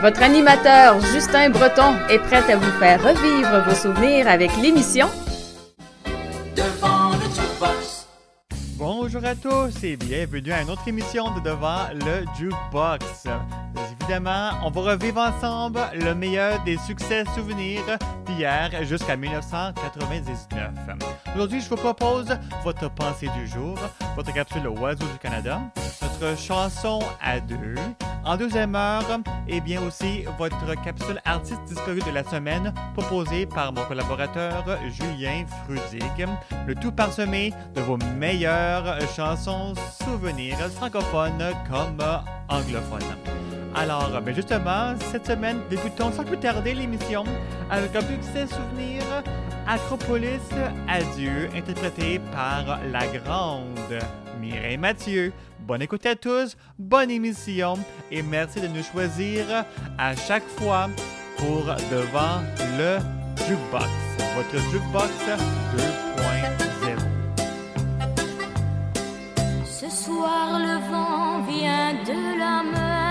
Votre animateur Justin Breton est prêt à vous faire revivre vos souvenirs avec l'émission Devant le jukebox. Bonjour à tous et bienvenue à une autre émission de Devant le Jukebox. On va revivre ensemble le meilleur des succès souvenirs d'hier jusqu'à 1999. Aujourd'hui, je vous propose votre pensée du jour, votre capsule Oiseau du Canada, notre chanson à deux, en deuxième heure, et bien aussi votre capsule artiste disparu de la semaine proposée par mon collaborateur Julien Frudig. Le tout parsemé de vos meilleures chansons souvenirs francophones comme anglophones. Alors, ben justement, cette semaine, débutons sans plus tarder l'émission avec un petit souvenir Acropolis Adieu, interprété par la grande Mireille Mathieu. Bonne écoute à tous, bonne émission et merci de nous choisir à chaque fois pour Devant le Jukebox, votre Jukebox 2.0. Ce soir, le vent vient de la mer.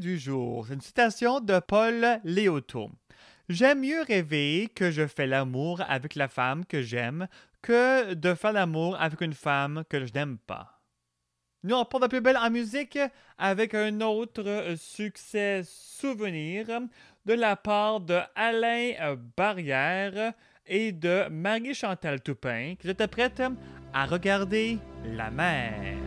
Du jour. C'est une citation de Paul Léoto. J'aime mieux rêver que je fais l'amour avec la femme que j'aime que de faire l'amour avec une femme que je n'aime pas. Nous, on porte la plus belle en musique avec un autre succès souvenir de la part de Alain Barrière et de Marie-Chantal Toupin qui étaient prête à regarder la mer.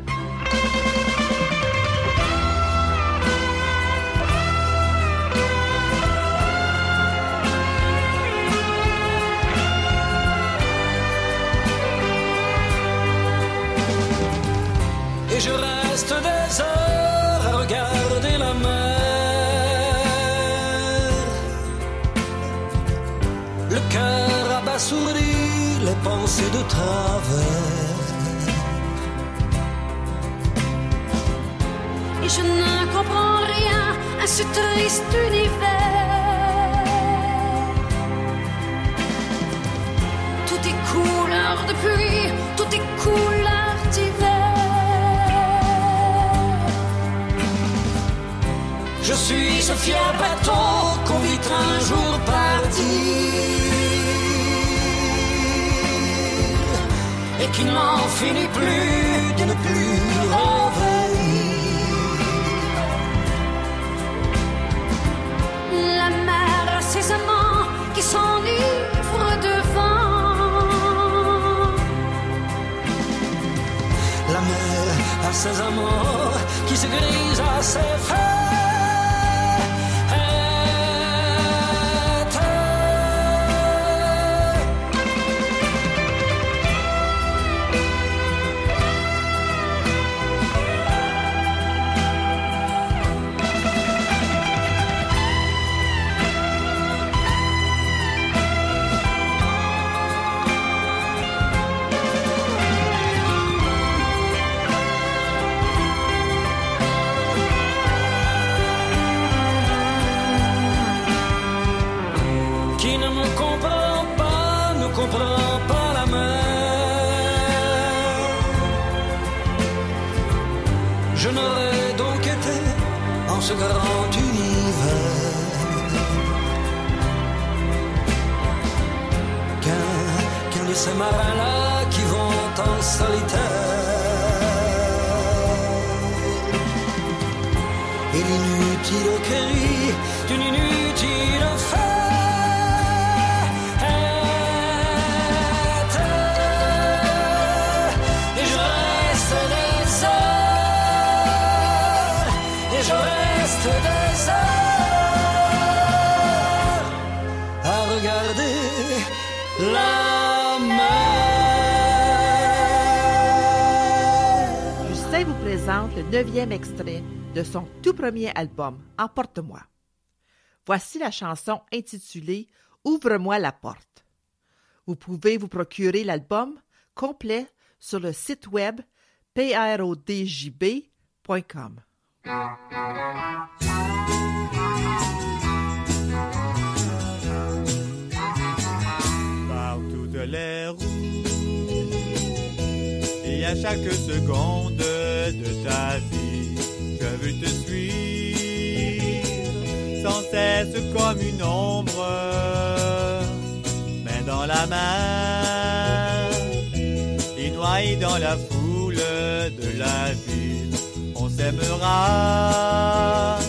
Je reste des heures à regarder la mer. Le cœur abasourdi, les pensées de travers. Et je ne comprends rien à ce triste univers. Tout est couleur de pluie, tout est couleur d'hiver. Je suis ce fier bateau qu'on vit un jour partir et qui n'en finit plus de ne plus revenir. La mer a ses amants qui s'enivrent de vent. La mer a ses amants qui se grisent à ses fêtes. Neuvième extrait de son tout premier album, Emporte-moi. Voici la chanson intitulée Ouvre-moi la porte. Vous pouvez vous procurer l'album complet sur le site web prodjb.com. À chaque seconde de ta vie, je veux te suivre sans cesse comme une ombre. Mais dans la mer, et noyé dans la foule de la ville, on s'aimera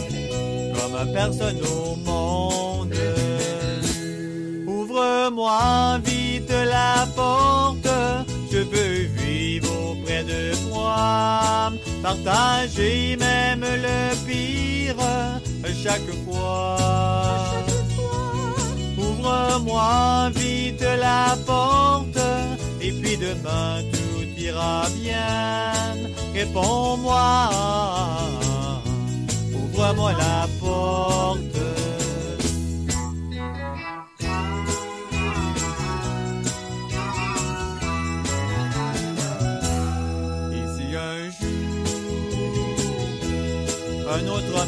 comme personne au monde. Ouvre-moi vite la porte, je veux vivre de toi, partager même le pire chaque fois. Ouvre-moi vite la porte, et puis demain tout ira bien. Réponds-moi, ouvre-moi la porte.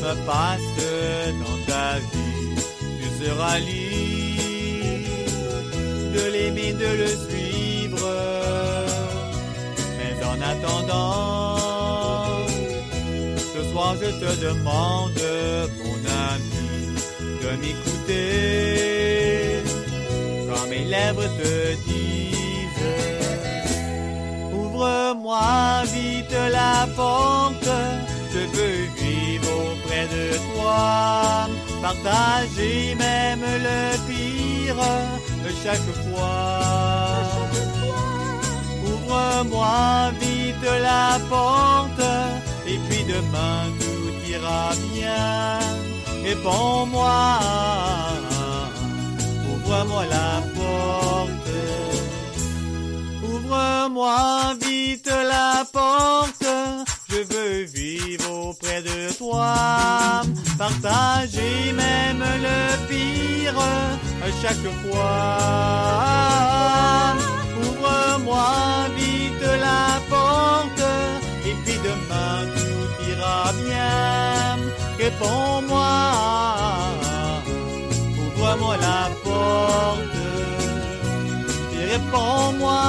Homme passe dans ta vie, tu seras libre de l'aimer, de le suivre. Mais en attendant, ce soir je te demande, mon ami, de m'écouter quand mes lèvres te disent. Ouvre-moi vite la porte, je veux vivre de toi, partager même le pire chaque fois. Ouvre-moi vite la porte, et puis demain tout ira bien. Réponds-moi, ouvre-moi la porte. Ouvre-moi vite la porte, je veux vivre auprès de toi, partager même le pire à chaque fois. Ouvre-moi vite la porte, et puis demain tout ira bien. Réponds-moi, ouvre-moi la porte, et réponds-moi,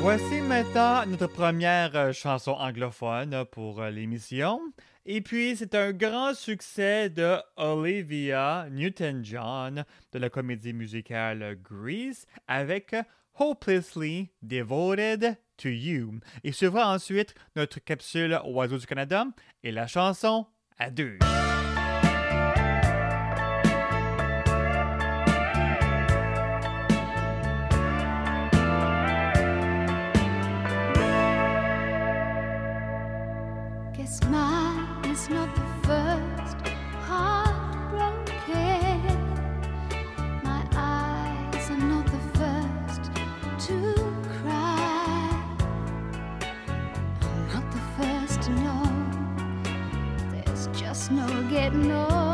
Voici maintenant notre première euh, chanson anglophone pour euh, l'émission. Et puis, c'est un grand succès de Olivia Newton-John de la comédie musicale Grease avec Hopelessly Devoted to You. Et suivra ensuite notre capsule Oiseau du Canada et la chanson à deux. No getting over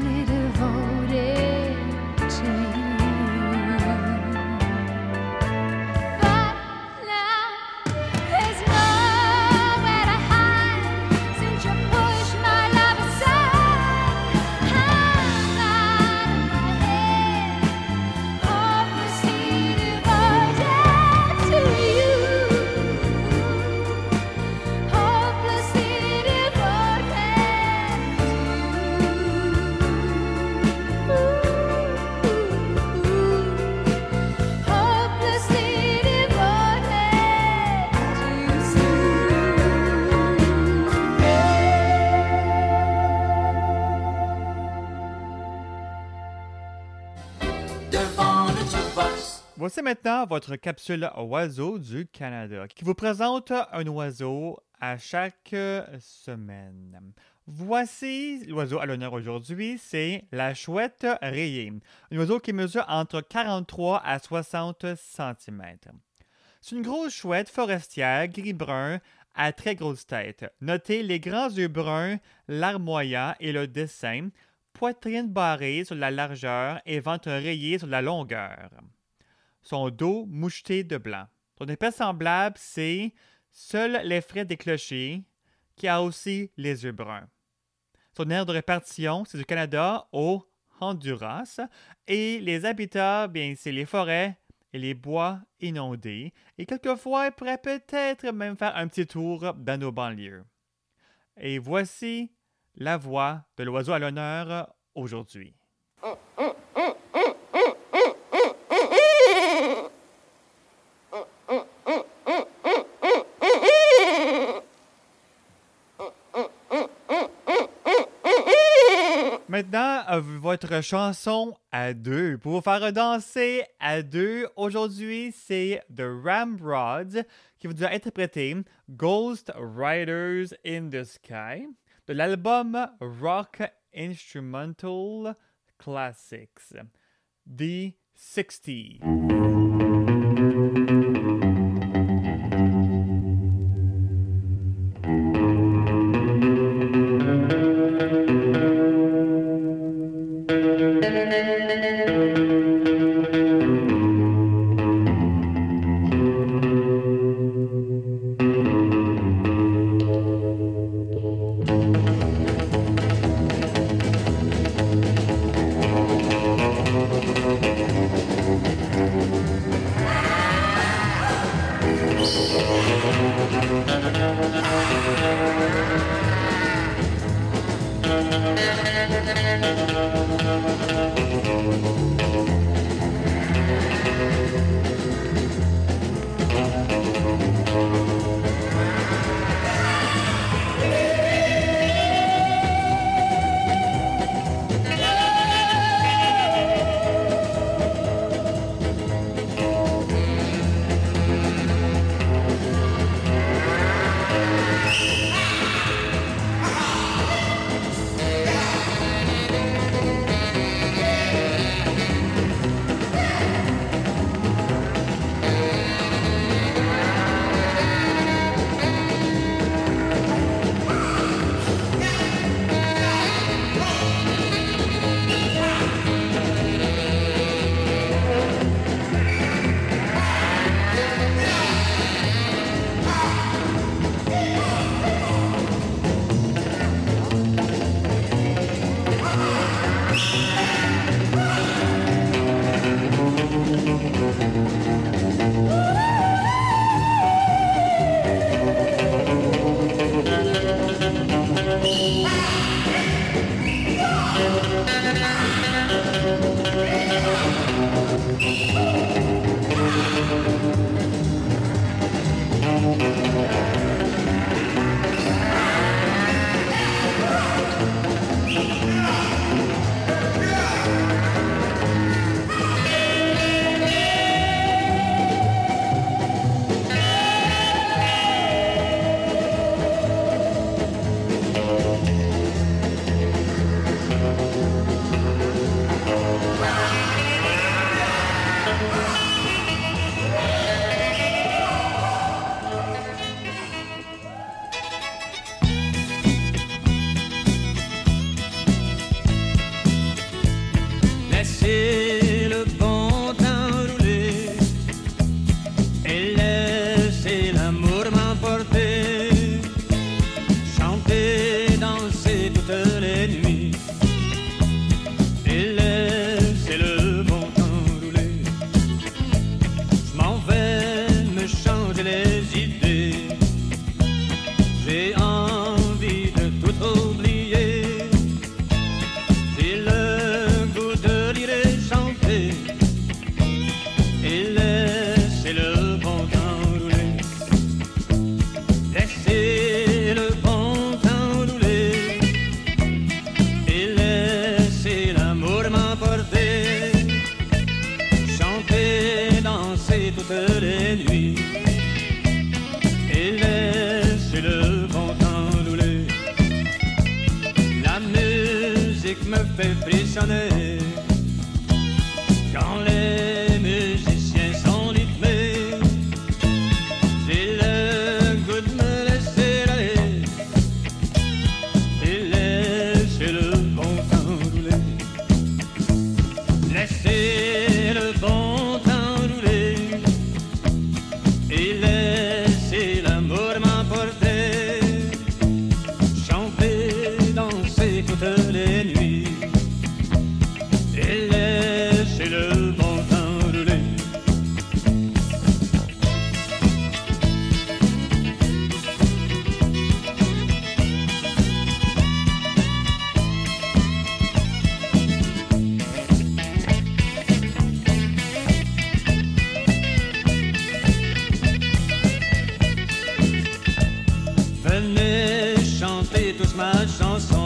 hopelessly devoted maintenant votre capsule Oiseau du Canada qui vous présente un oiseau à chaque semaine. Voici l'oiseau à l'honneur aujourd'hui, c'est la chouette rayée, un oiseau qui mesure entre 43 à 60 cm. C'est une grosse chouette forestière gris-brun à très grosse tête. Notez les grands yeux bruns, larmoyants et le dessin, poitrine barrée sur la largeur et ventre rayé sur la longueur. Son dos moucheté de blanc. Son épée semblable, c'est Seuls les frais des clochers, qui a aussi les yeux bruns. Son aire de répartition, c'est du Canada au Honduras. Et les habitats, bien, c'est les forêts et les bois inondés. Et quelquefois, il pourrait peut-être même faire un petit tour dans nos banlieues. Et voici la voix de l'oiseau à l'honneur aujourd'hui. Maintenant, euh, votre chanson à deux. Pour vous faire danser à deux, aujourd'hui, c'est The Ramrods qui vous a interprété Ghost Riders in the Sky de l'album Rock Instrumental Classics, The 60. venez chanter tous ma chanson.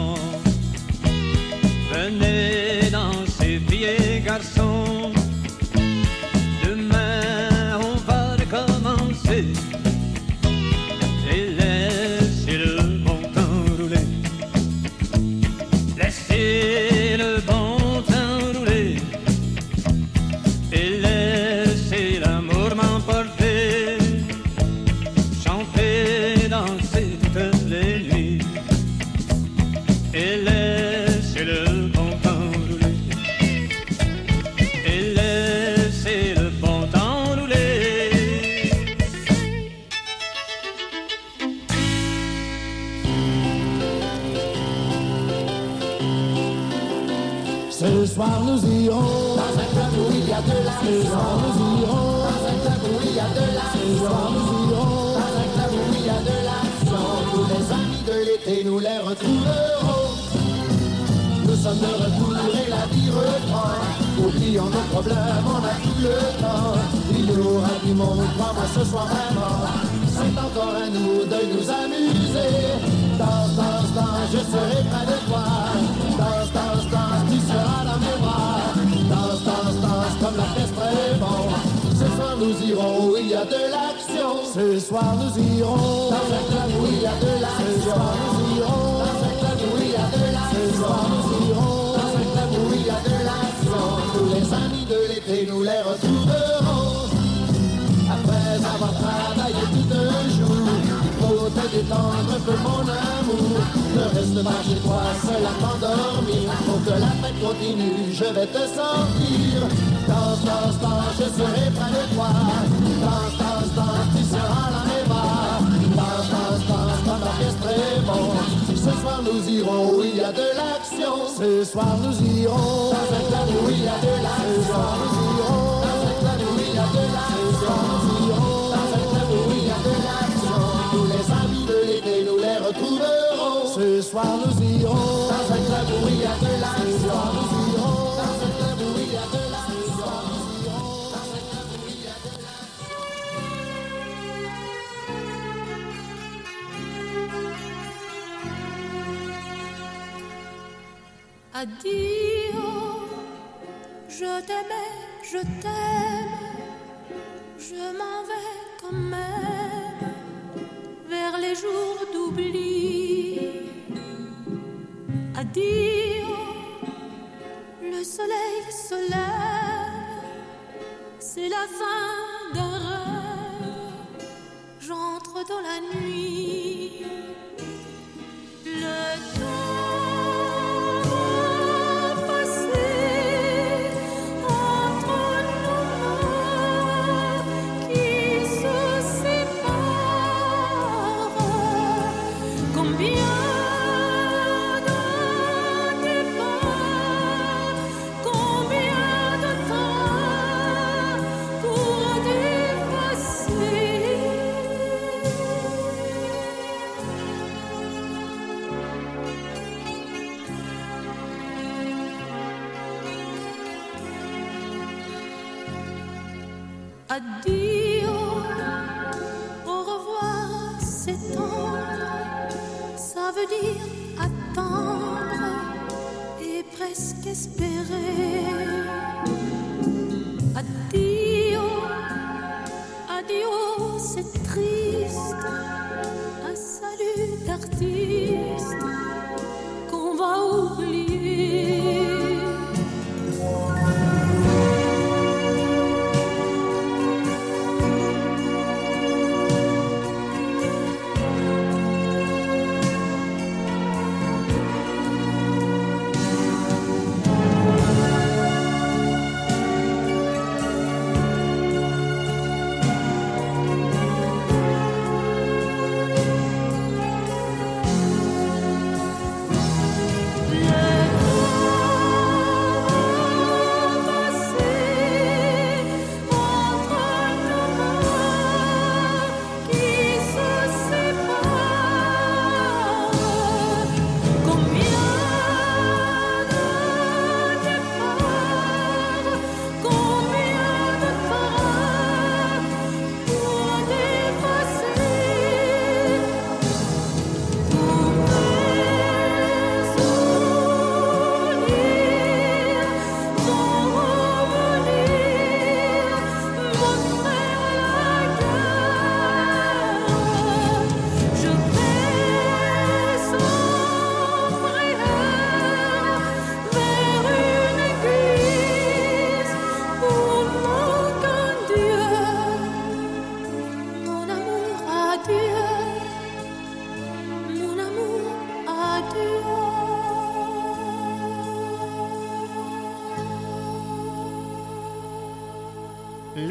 Adieu, au revoir, s'étendre, ça veut dire attendre et presque espérer.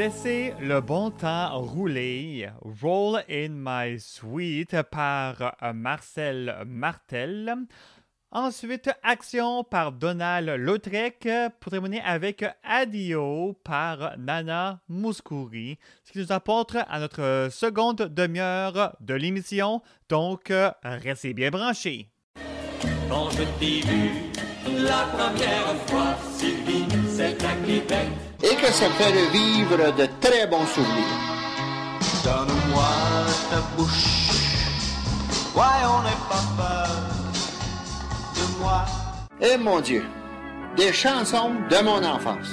Laissez le bon temps rouler. Roll in My Sweet par euh, Marcel Martel. Ensuite, Action par Donald Lautrec pour terminer avec Adio par Nana Mouskouri, ce qui nous apporte à notre seconde demi-heure de l'émission. Donc, euh, restez bien branchés. Quand je t'ai vu la première fois, Sylvie, c'est à Québec. Et que ça fait revivre de très bons souvenirs. Donne-moi ta bouche, voyons ouais, n'est pas peur de moi. Eh mon Dieu, des chansons de mon enfance.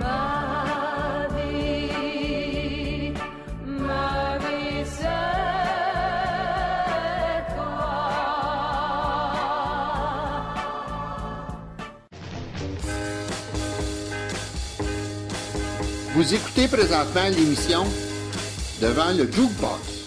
Ma Vous écoutez présentement l'émission Devant le Jukebox.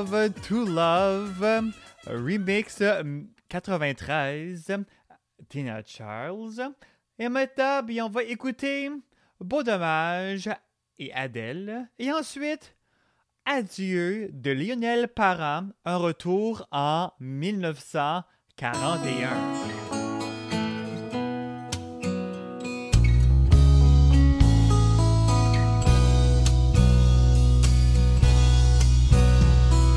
To Love, remix euh, 93, Tina Charles. Et maintenant, on va écouter Beau Dommage et Adèle. Et ensuite, Adieu de Lionel Parent, un retour en 1941.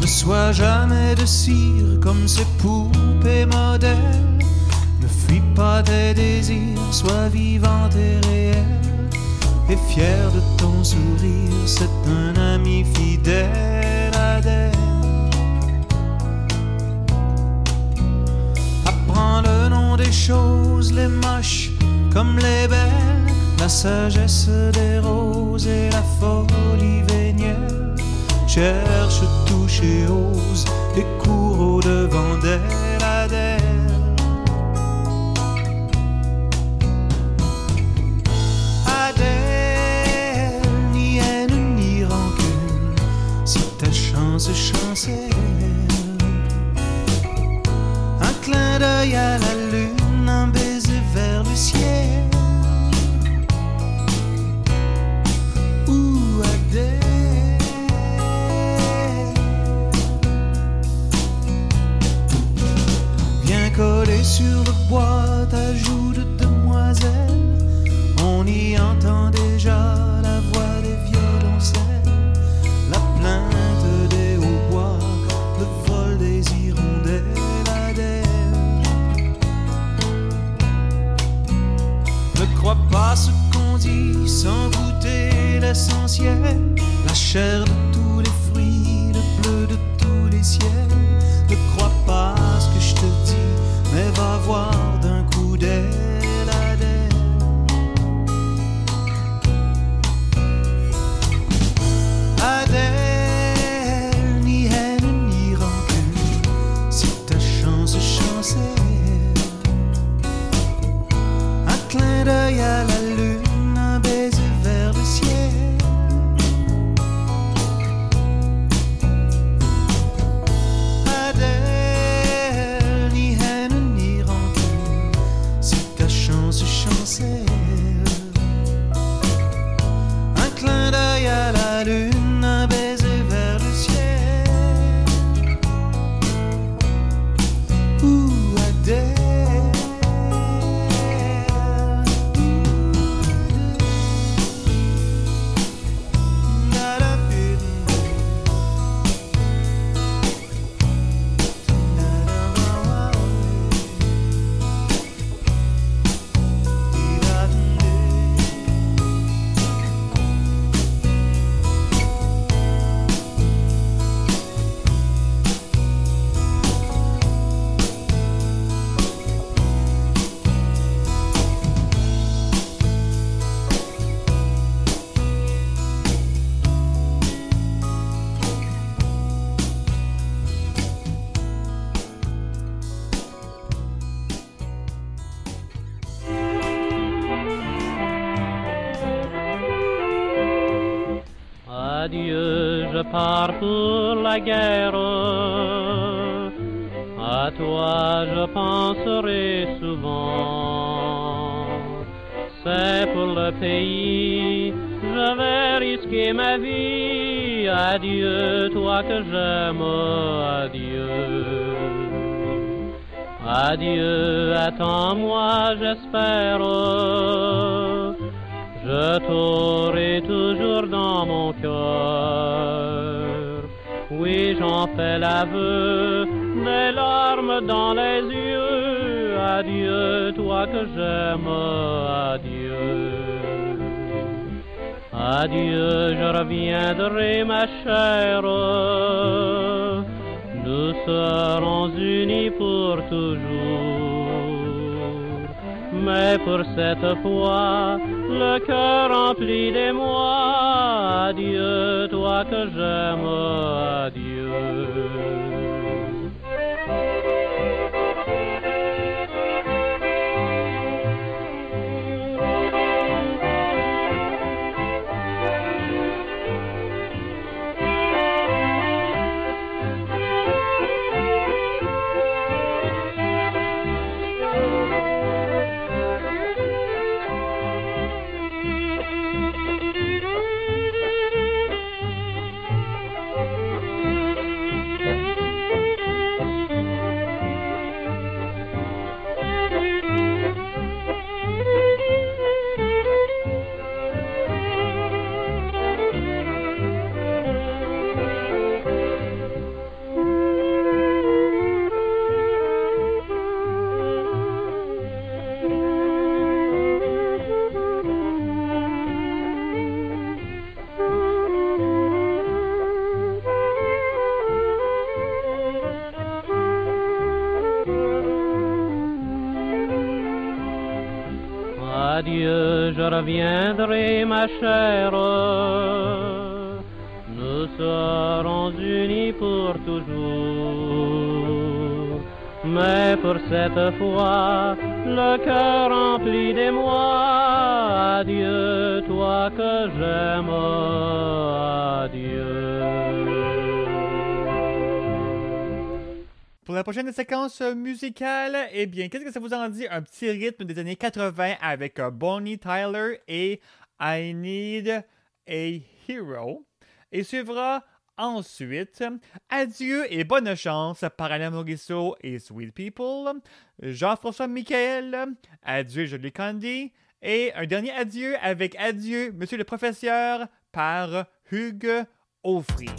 Ne sois jamais de cire comme ces poupées modèles. Ne fuis pas tes désirs, sois vivant et réel. Et fier de ton sourire, c'est un ami fidèle Adèle. Apprends le nom des choses, les moches comme les belles, la sagesse des roses et la folie vénielle Cherche, touche et ose, et cours au devant d'elle, Adèle. Adèle, ni haine ni rancune, si ta chance chancelle. Un clin d'œil à la lune, un baiser vers le ciel. On y entend déjà la voix des violoncelles, la plainte des hautbois, le vol des hirondelles Adèle. Ne crois pas ce qu'on dit sans goûter l'essentiel, la chair de tous les fruits, le bleu de tous les ciels. Ne crois pas ce que je te dis, mais va voir d'un coup d'aile Adieu, je pars pour la guerre. À toi je penserai souvent. C'est pour le pays, je vais risquer ma vie. Adieu, toi que j'aime, adieu. Adieu, attends-moi, j'espère. Je t'aurai toujours dans mon cœur. Oui, j'en fais l'aveu, des larmes dans les yeux. Adieu, toi que j'aime, adieu. Adieu, je reviendrai, ma chère. Nous serons unis pour toujours. Mais pour cette fois, le cœur rempli d'émoi, adieu, toi que j'aime, adieu. Reviendrai, ma chère. Nous serons unis pour toujours. Mais pour cette fois, le cœur rempli d'émoi, adieu, toi que j'aime, adieu. La prochaine séquence euh, musicale, eh bien, qu'est-ce que ça vous en dit? Un petit rythme des années 80 avec euh, Bonnie Tyler et I Need a Hero. Et suivra ensuite Adieu et bonne chance par Alain Morisseau et Sweet People, Jean-François Michael, Adieu Jolie Candy, et un dernier adieu avec Adieu Monsieur le Professeur par Hugues Offry.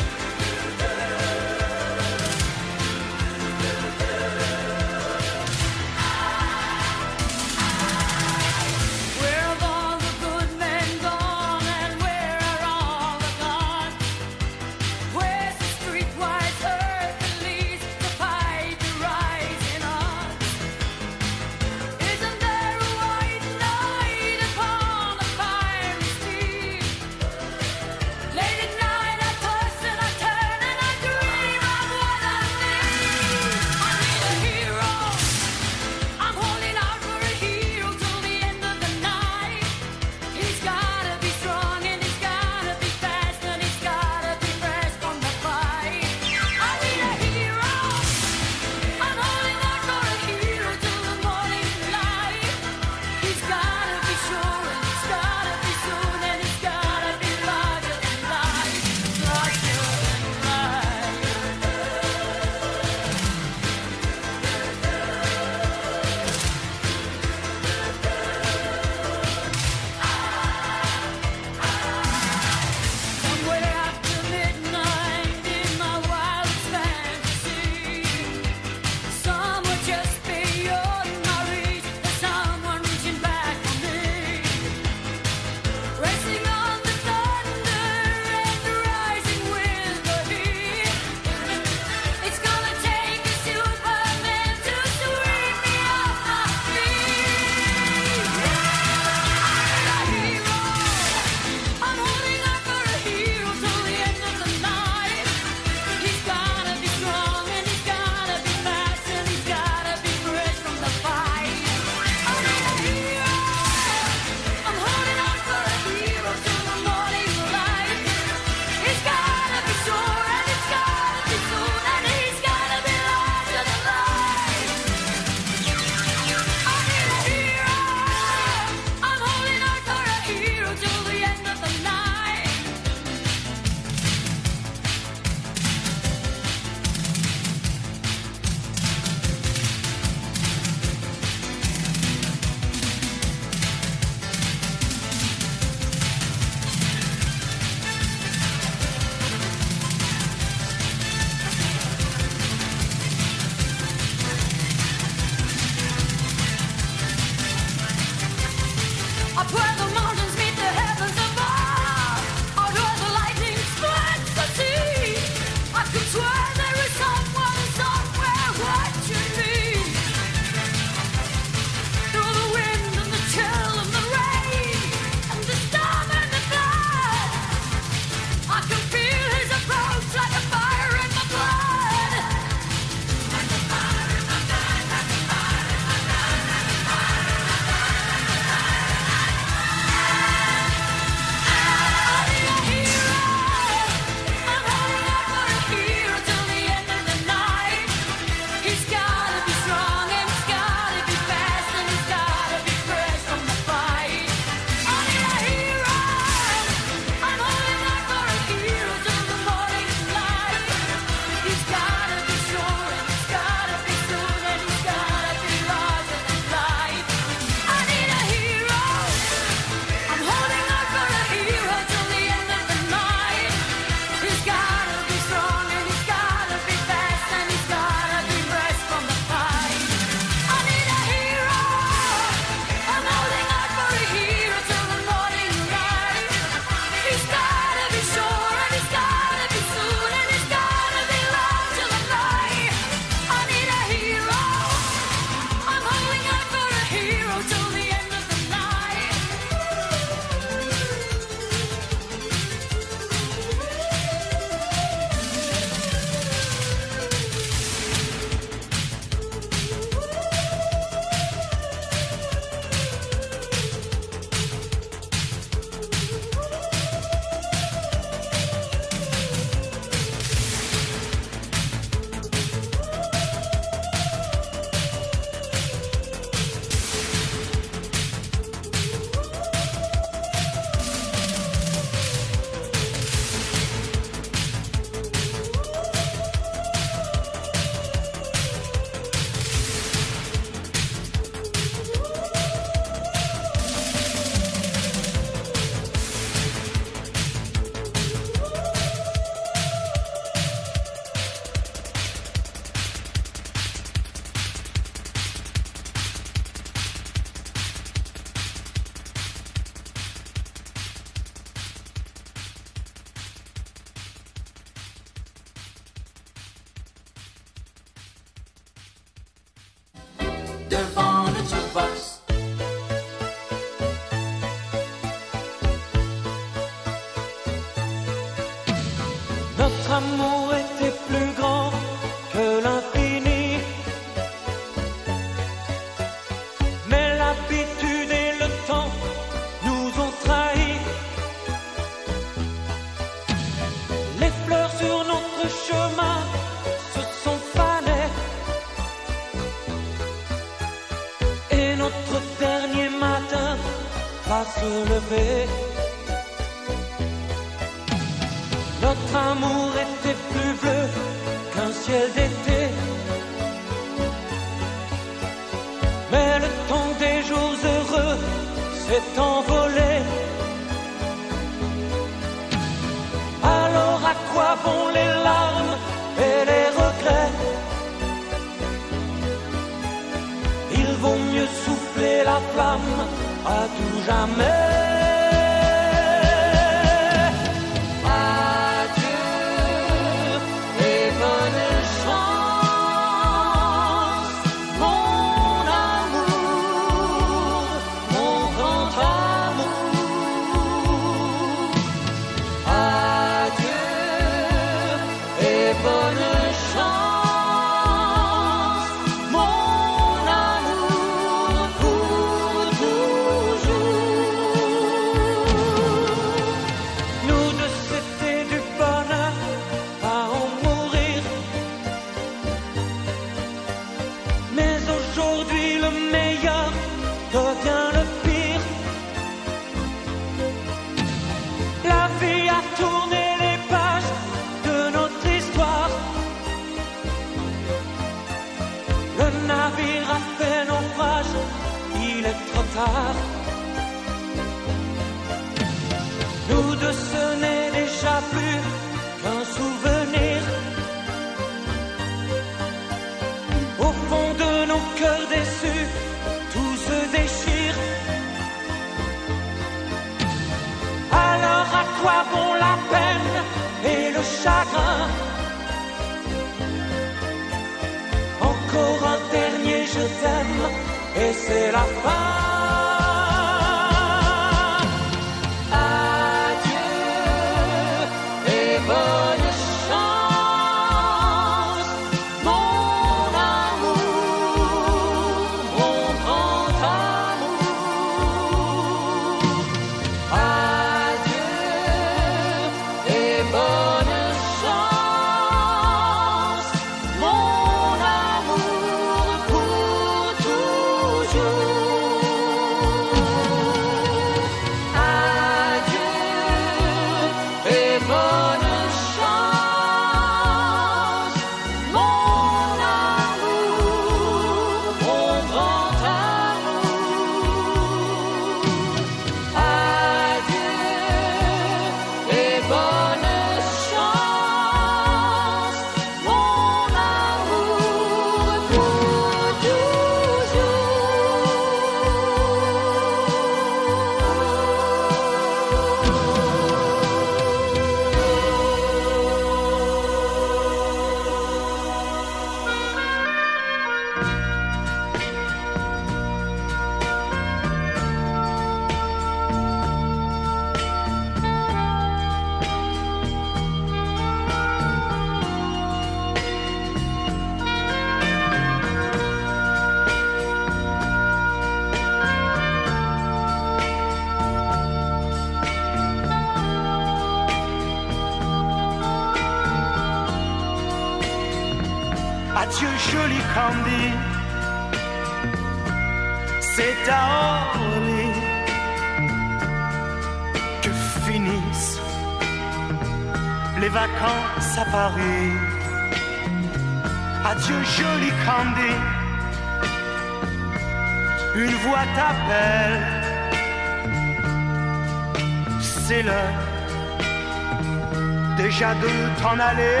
s'en aller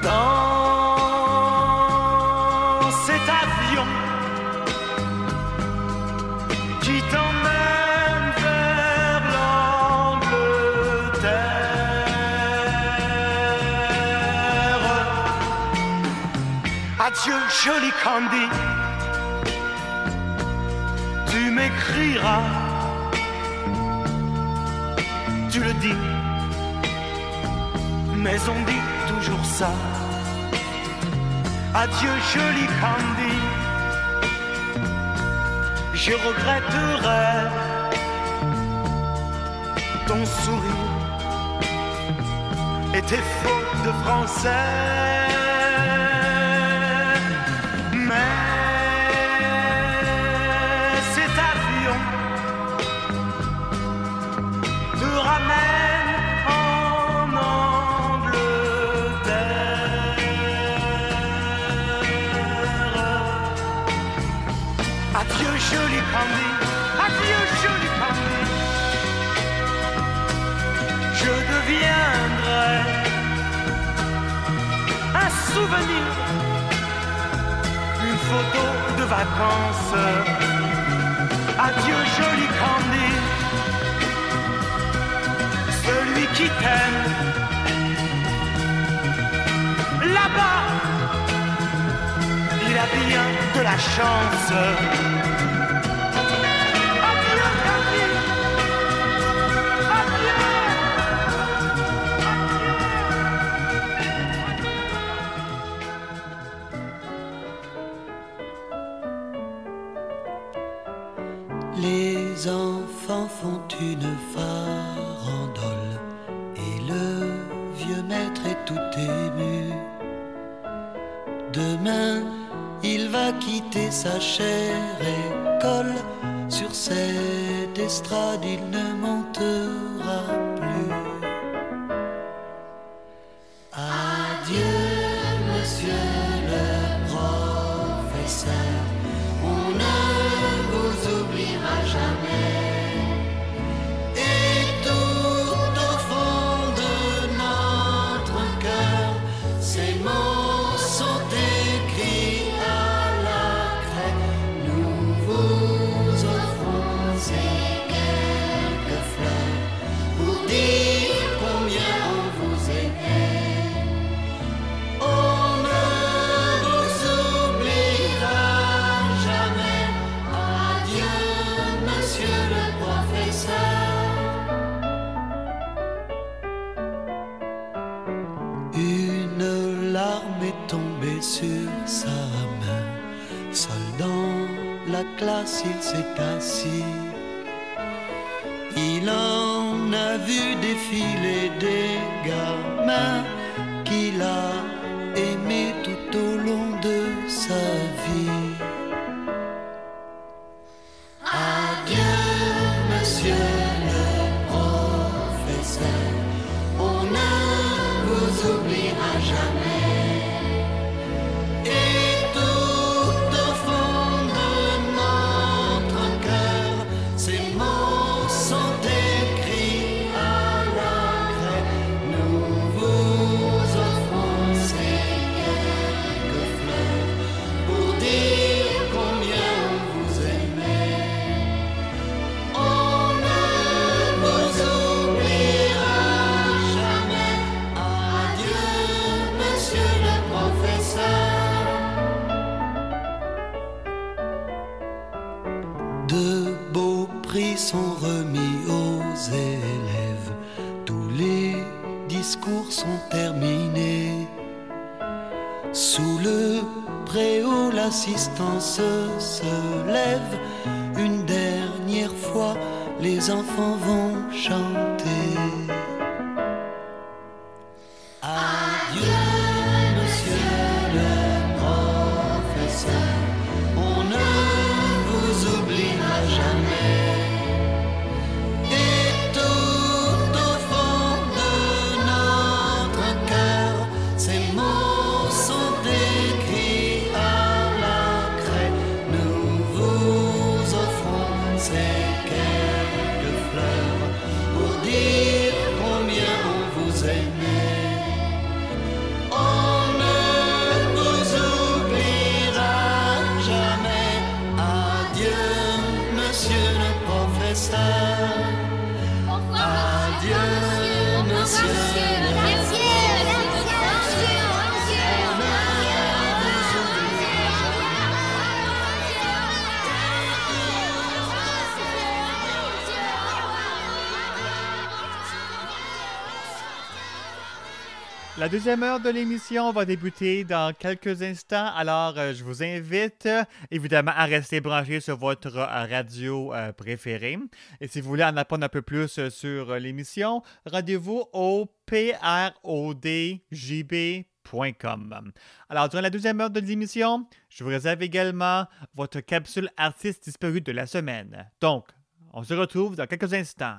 dans cet avion qui t'emmène vers l'Angleterre. Adieu, joli Candy, tu m'écriras tu le dis, mais on dit toujours ça. Adieu joli Candy, je regretterai ton sourire et tes fautes de français. Adieu joli Candy. Je deviendrai un souvenir, une photo de vacances. Adieu joli Candy, celui qui t'aime. Là-bas, il a bien de la chance. La deuxième heure de l'émission va débuter dans quelques instants, alors euh, je vous invite euh, évidemment à rester branché sur votre euh, radio préférée. Et si vous voulez en apprendre un peu plus sur l'émission, rendez-vous au prodjb.com. Alors, durant la deuxième heure de l'émission, je vous réserve également votre capsule artiste disparu de la semaine. Donc, on se retrouve dans quelques instants.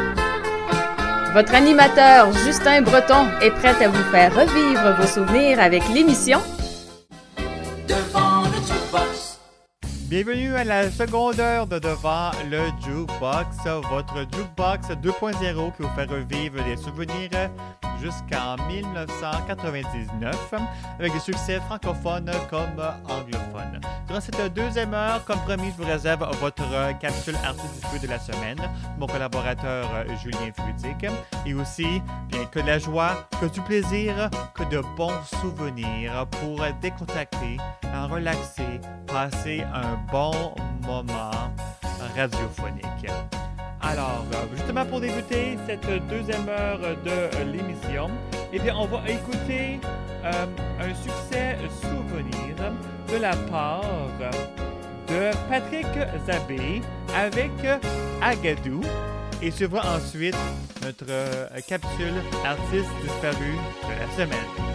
Votre animateur Justin Breton est prêt à vous faire revivre vos souvenirs avec l'émission Bienvenue à la seconde heure de Devant le Jukebox, votre Jukebox 2.0 qui vous fait revivre des souvenirs jusqu'en 1999 avec des succès francophones comme anglophones. Durant cette deuxième heure, comme promis, je vous réserve votre capsule artistique de la semaine, mon collaborateur euh, Julien Frudic, et aussi bien que de la joie, que du plaisir, que de bons souvenirs pour décontracter, en relaxer, passer un bon moment radiophonique. Alors, euh, justement pour débuter cette deuxième heure de l'émission, eh bien, on va écouter euh, un succès souvenir de la part de Patrick Zabé avec Agadou et suivra ensuite notre euh, capsule artiste disparu de la semaine.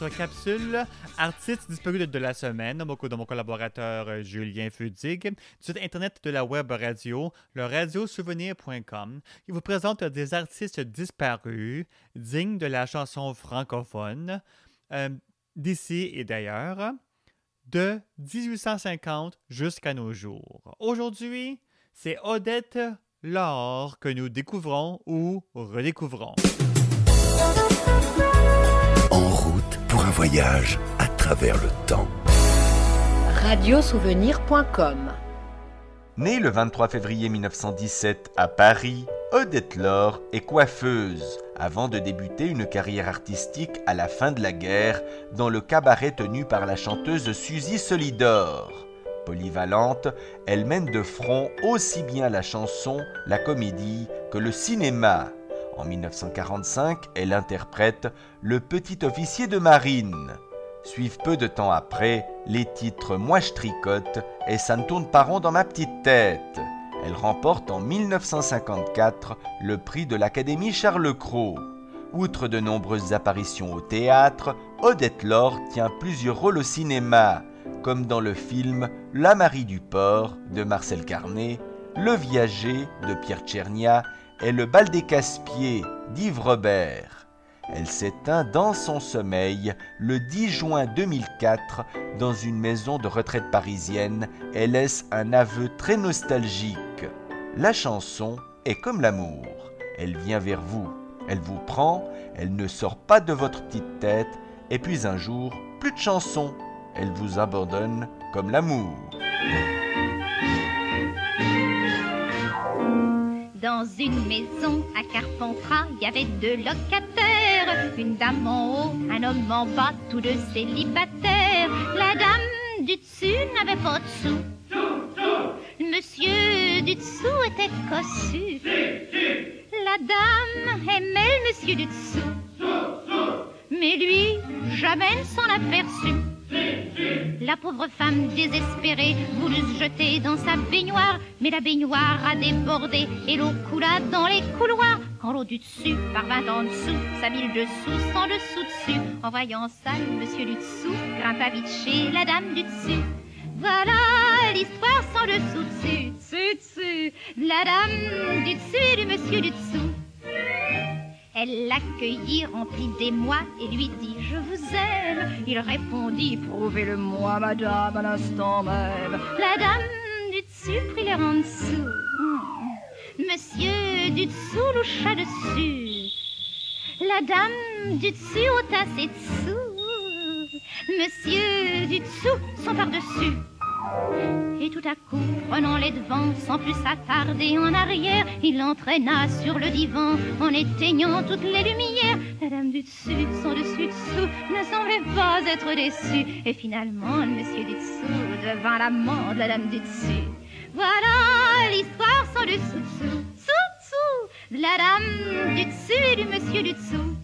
Votre capsule artiste disparu de, la semaine, de mon collaborateur euh, Julien Fudig, du site internet de la web radio, le radiosouvenir.com, qui vous présente des artistes disparus, dignes de la chanson francophone, euh, d'ici et d'ailleurs, de 1850 jusqu'à nos jours. Aujourd'hui, c'est Odette Laure que nous découvrons ou redécouvrons. En route pour un voyage à travers le temps. Radiosouvenir.com Née le 23 février 1917 à Paris, Odette Laure est coiffeuse avant de débuter une carrière artistique à la fin de la guerre dans le cabaret tenu par la chanteuse Suzy Solidor. Polyvalente, elle mène de front aussi bien la chanson, la comédie que le cinéma. En 1945, elle interprète Le petit officier de marine. Suivent peu de temps après les titres Moi je tricote et Ça ne tourne pas rond dans ma petite tête. Elle remporte en 1954 le prix de l'Académie Charles Cros. Outre de nombreuses apparitions au théâtre, Odette Laure tient plusieurs rôles au cinéma, comme dans le film La Marie du Port de Marcel Carnet, Le Viager de Pierre Tchernia et Le Bal des Casse-Pieds d'Yves Robert. Elle s'éteint dans son sommeil le 10 juin 2004 dans une maison de retraite parisienne et laisse un aveu très nostalgique. La chanson est comme l'amour. Elle vient vers vous, elle vous prend, elle ne sort pas de votre petite tête, et puis un jour, plus de chansons. Elle vous abandonne comme l'amour. Dans une maison à Carpentras, il y avait deux locataires, une dame en haut, un homme en bas, tous deux célibataires. La dame du dessus n'avait pas de sous. Monsieur du dessous était cossu. La dame aimait le monsieur du dessous. Mais lui, jamais ne s'en aperçut. La pauvre femme désespérée voulut se jeter dans sa baignoire, mais la baignoire a débordé et l'eau coula dans les couloirs. Quand l'eau du dessus parvint en dessous, sa mille dessous sans dessous dessus. En voyant ça, monsieur du dessous grimpa vite chez la dame du dessus. Voilà l'histoire sans dessous dessus, dessus dessus, de la dame du dessus et du monsieur du dessous. Elle l'accueillit remplie d'émoi et lui dit Je vous aime. Il répondit Prouvez-le-moi, madame, à l'instant même. La dame du dessus prit l'air en dessous. Monsieur du dessous loucha dessus. La dame du dessus ôta ses dessous. Monsieur du dessous son par-dessus. Et tout à coup, prenant les devants, sans plus s'attarder en arrière, il l'entraîna sur le divan en éteignant toutes les lumières. La dame du dessus, son dessus dessous, ne semblait pas être déçue. Et finalement, le monsieur du dessous devint l'amant de la dame du dessus. Voilà l'histoire sans dessous dessous, sous dessous, de la dame du dessus et du monsieur du dessous.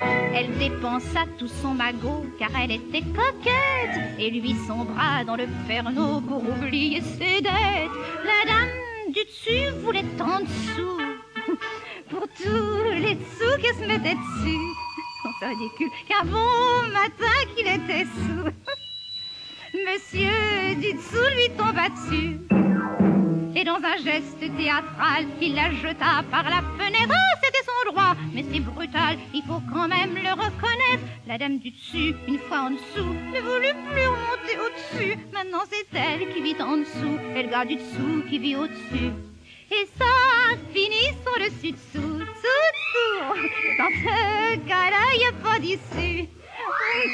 Elle dépensa tout son magot car elle était coquette et lui son bras dans le perno pour oublier ses dettes. La dame du dessus voulait tant de sous pour tous les dessous qu'elle se mettait dessus. C'est ridicule qu'un bon matin qu'il était sous. Monsieur du dessous lui tomba dessus. Et dans un geste théâtral, il la jeta par la fenêtre. Ah, c'était son droit, mais c'est brutal, il faut quand même le reconnaître. La dame du dessus, une fois en dessous, ne voulut plus remonter au-dessus. Maintenant, c'est elle qui vit en dessous, et le gars du dessous qui vit au-dessus. Et ça finit sur le dessus-dessous, dessous-dessous. Dans ce cas-là, il n'y a pas d'issue.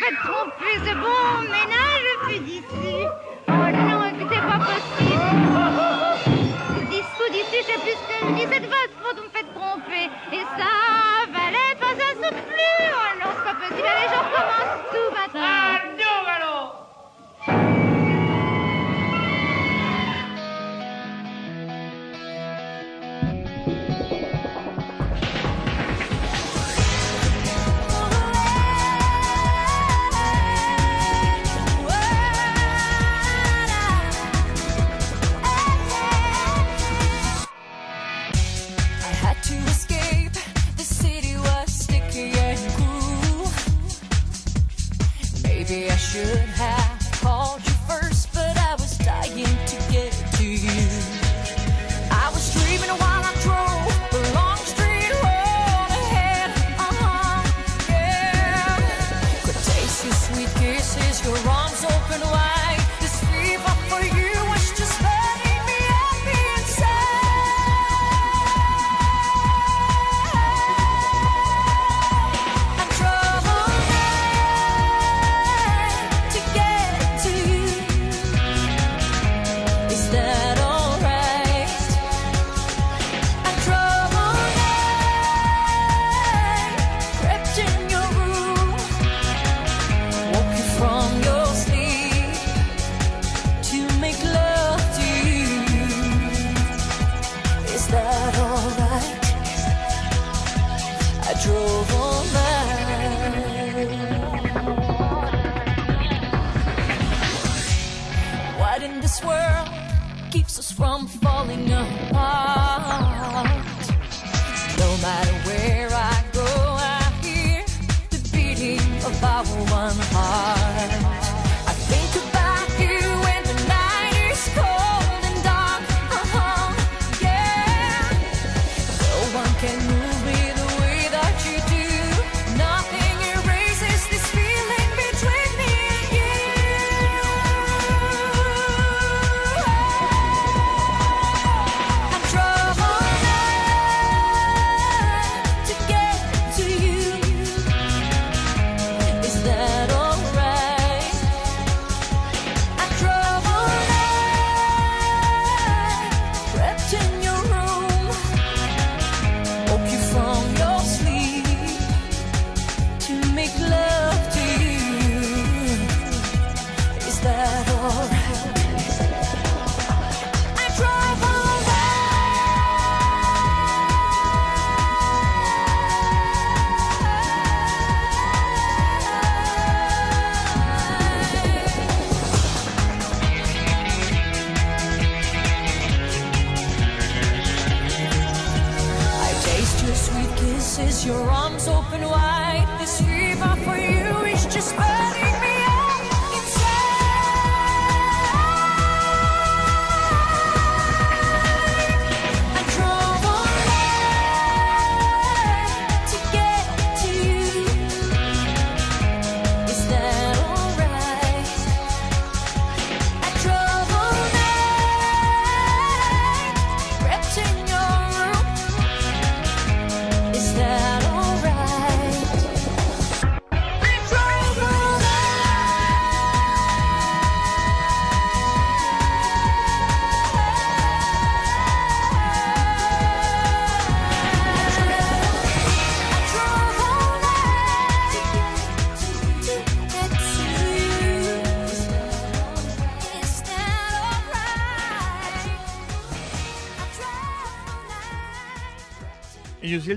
Faites tromper, ce bon ménage fut d'ici. Oh non,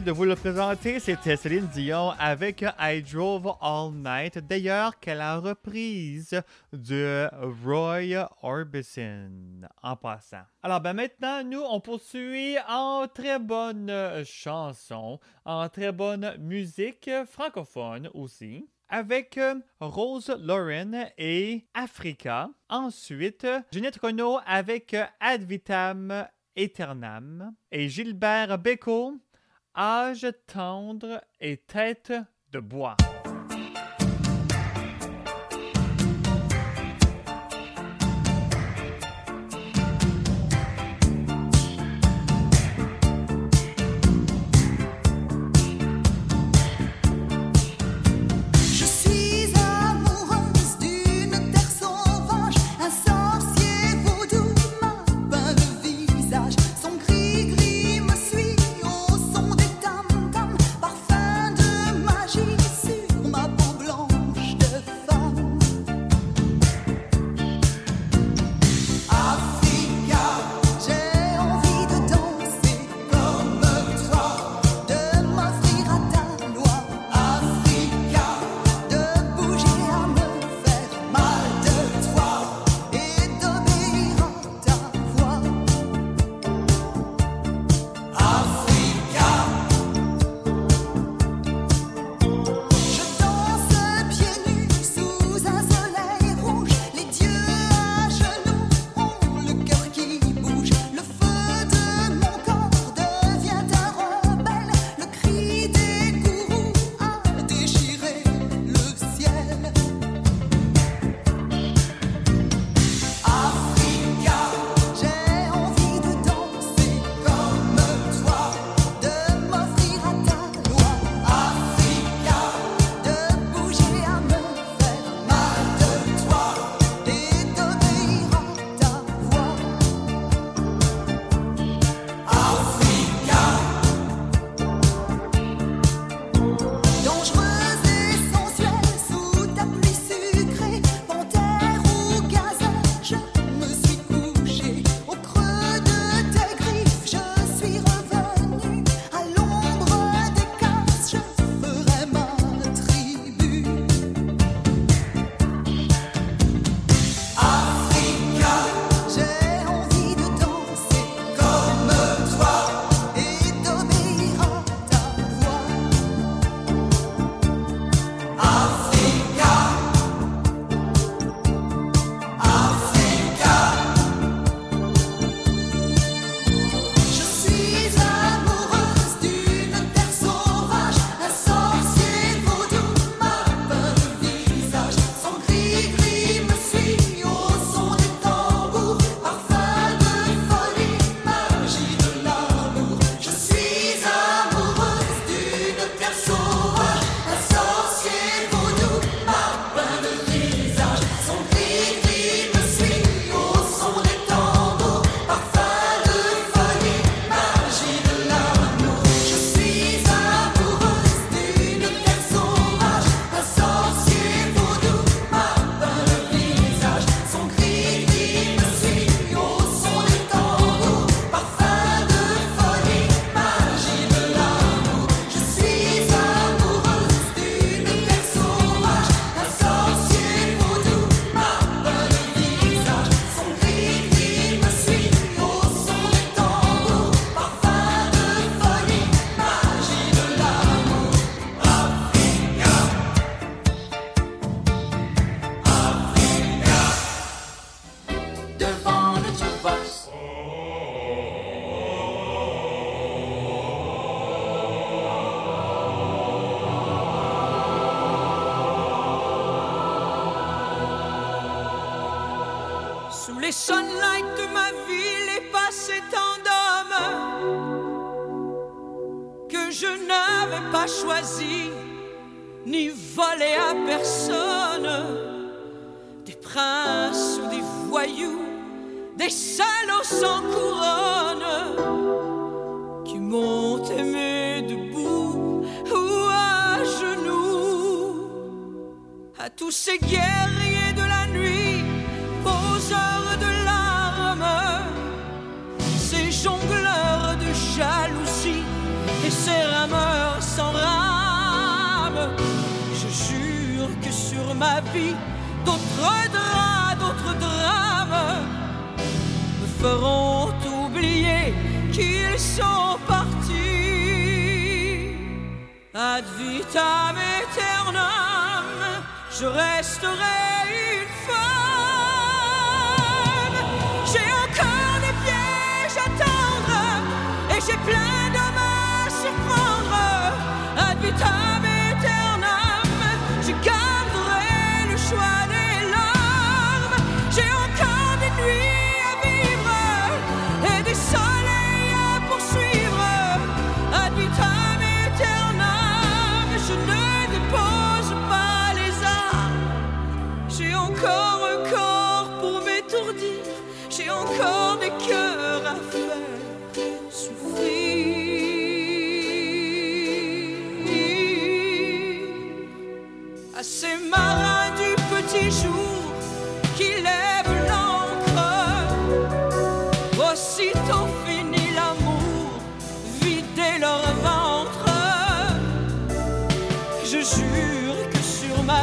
de vous le présenter. C'était Céline Dion avec I Drove All Night. D'ailleurs, qu'elle a reprise de Roy Orbison en passant. Alors, ben maintenant, nous, on poursuit en très bonne chanson, en très bonne musique francophone aussi avec euh, Rose Lauren et Africa. Ensuite, Jeanette Renault avec Ad Vitam Eternam et Gilbert Becco âge tendre et tête de bois.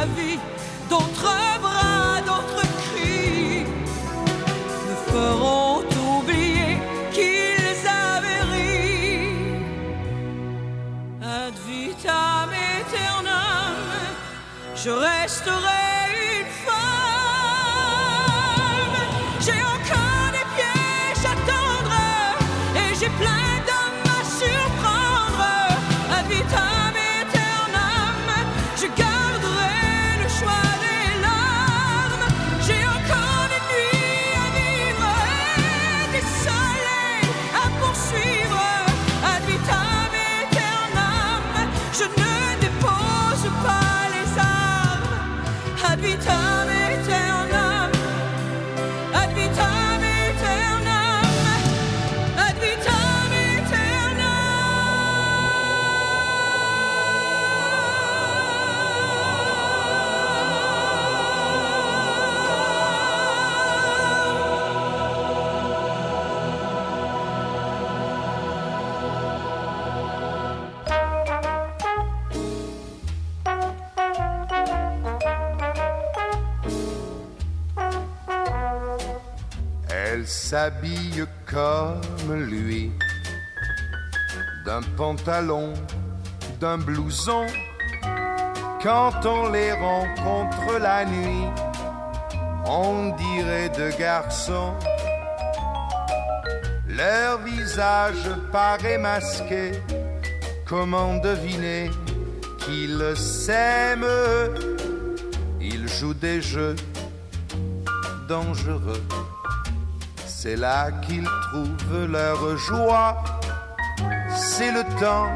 Vie, d'autres bras, d'autres cris me feront oublier qu'ils avaient ri. Ad vitam aeternam, je resterai comme lui, d'un pantalon, d'un blouson. Quand on les rencontre la nuit, on dirait deux garçons. Leur visage paraît masqué, comment deviner qu'ils s'aiment? Ils jouent des jeux dangereux. C'est là qu'ils trouvent leur joie. C'est le temps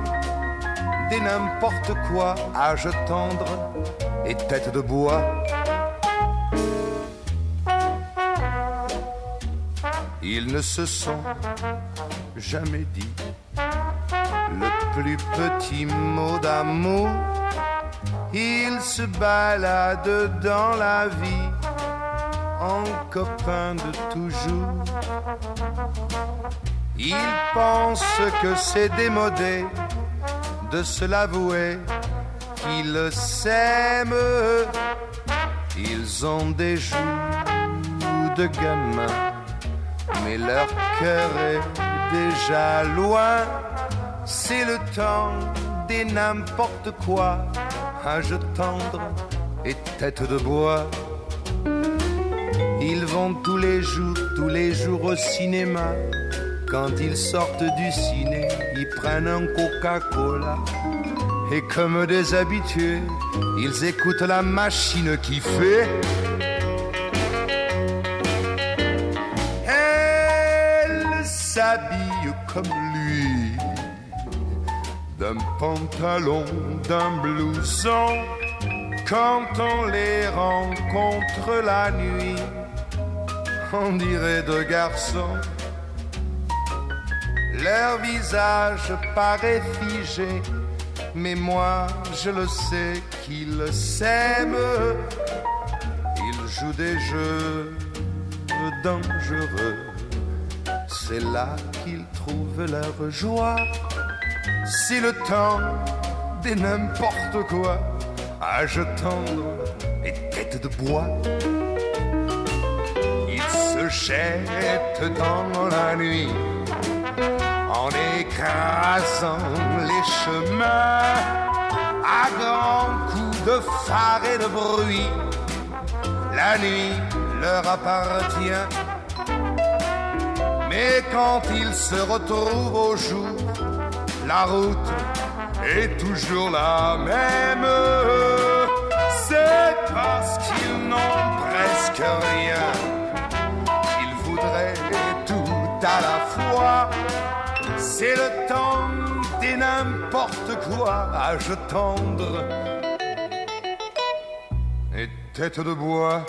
des n'importe quoi, âge tendre et tête de bois. Ils ne se sont jamais dit le plus petit mot d'amour. Ils se baladent dans la vie en copains de toujours. Ils pensent que c'est démodé de se l'avouer qu'ils s'aiment. Ils ont des joues de gamins, mais leur cœur est déjà loin. C'est le temps des n'importe quoi, âge tendre et tête de bois. Ils vont tous les jours, tous les jours au cinéma. Quand ils sortent du ciné, ils prennent un Coca-Cola. Et comme des habitués, ils écoutent la machine qui fait. s'habillent comme lui, d'un pantalon, d'un blouson, quand on les rencontre la nuit, on dirait deux garçons. Leur visage paraît figé, mais moi je le sais qu'ils s'aiment. Ils jouent des jeux dangereux. C'est là qu'ils trouvent leur joie. C'est le temps des n'importe quoi. Âge tendre et tête de bois. Se dans la nuit en écrasant les chemins à grands coups de phare et de bruit. La nuit leur appartient, mais quand ils se retrouvent au jour, la route est toujours la même. C'est parce qu'ils n'ont presque rien à la fois. C'est le temps des n'importe quoi, âge tendre et tête de bois.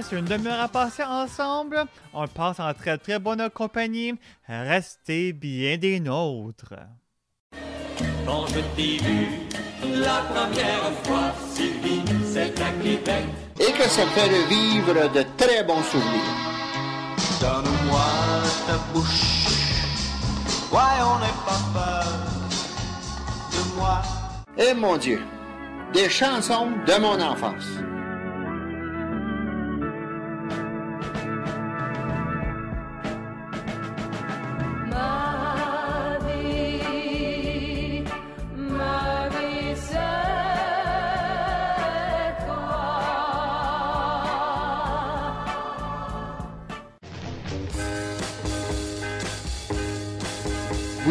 Reste une demi-heure à passer ensemble. On passe en très très bonne compagnie. Restez bien des nôtres. Quand je t'ai vu la première fois, Sylvie, c'est à Québec. Et que ça fait revivre de très bons souvenirs. Donne-moi ta bouche. Ouais, on n'est pas peur de moi. Eh mon Dieu, des chansons de mon enfance.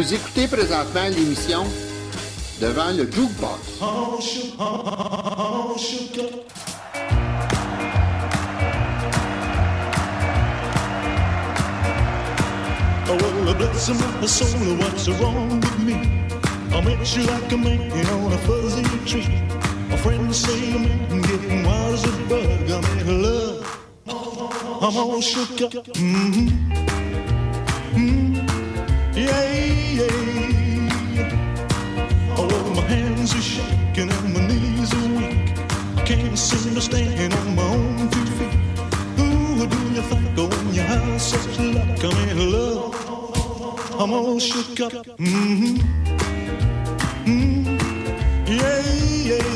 Vous écoutez présentement l'émission Devant le Jukebox. Oh, well, bless my soul, what's wrong with me? I met you like a man on a fuzzy tree. My friends say man getting wild as a bug. I'm in love. I'm all shook up. Mm-hmm. Mm, yeah, yeah. Hands are shaking and my knees are weak. Can't seem to stand on my own two feet. Who do you think when you have such luck? I'm in love. I'm all shook up. Mm-hmm. Mm, yeah, yeah,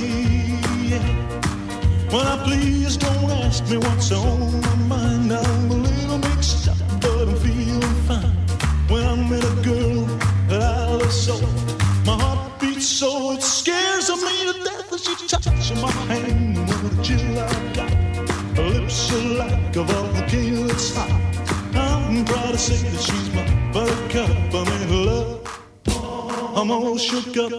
yeah. Well, please don't ask me what's on my mind. I'm a little mixed up, but I'm feeling fine. When I'm with a girl that I love so, my heart beats so to death as she touches my hand. Chill I got. Her lips are like a volcano that's hot. I'm proud to say that she's my buttercup. I'm in love. I'm all shook up.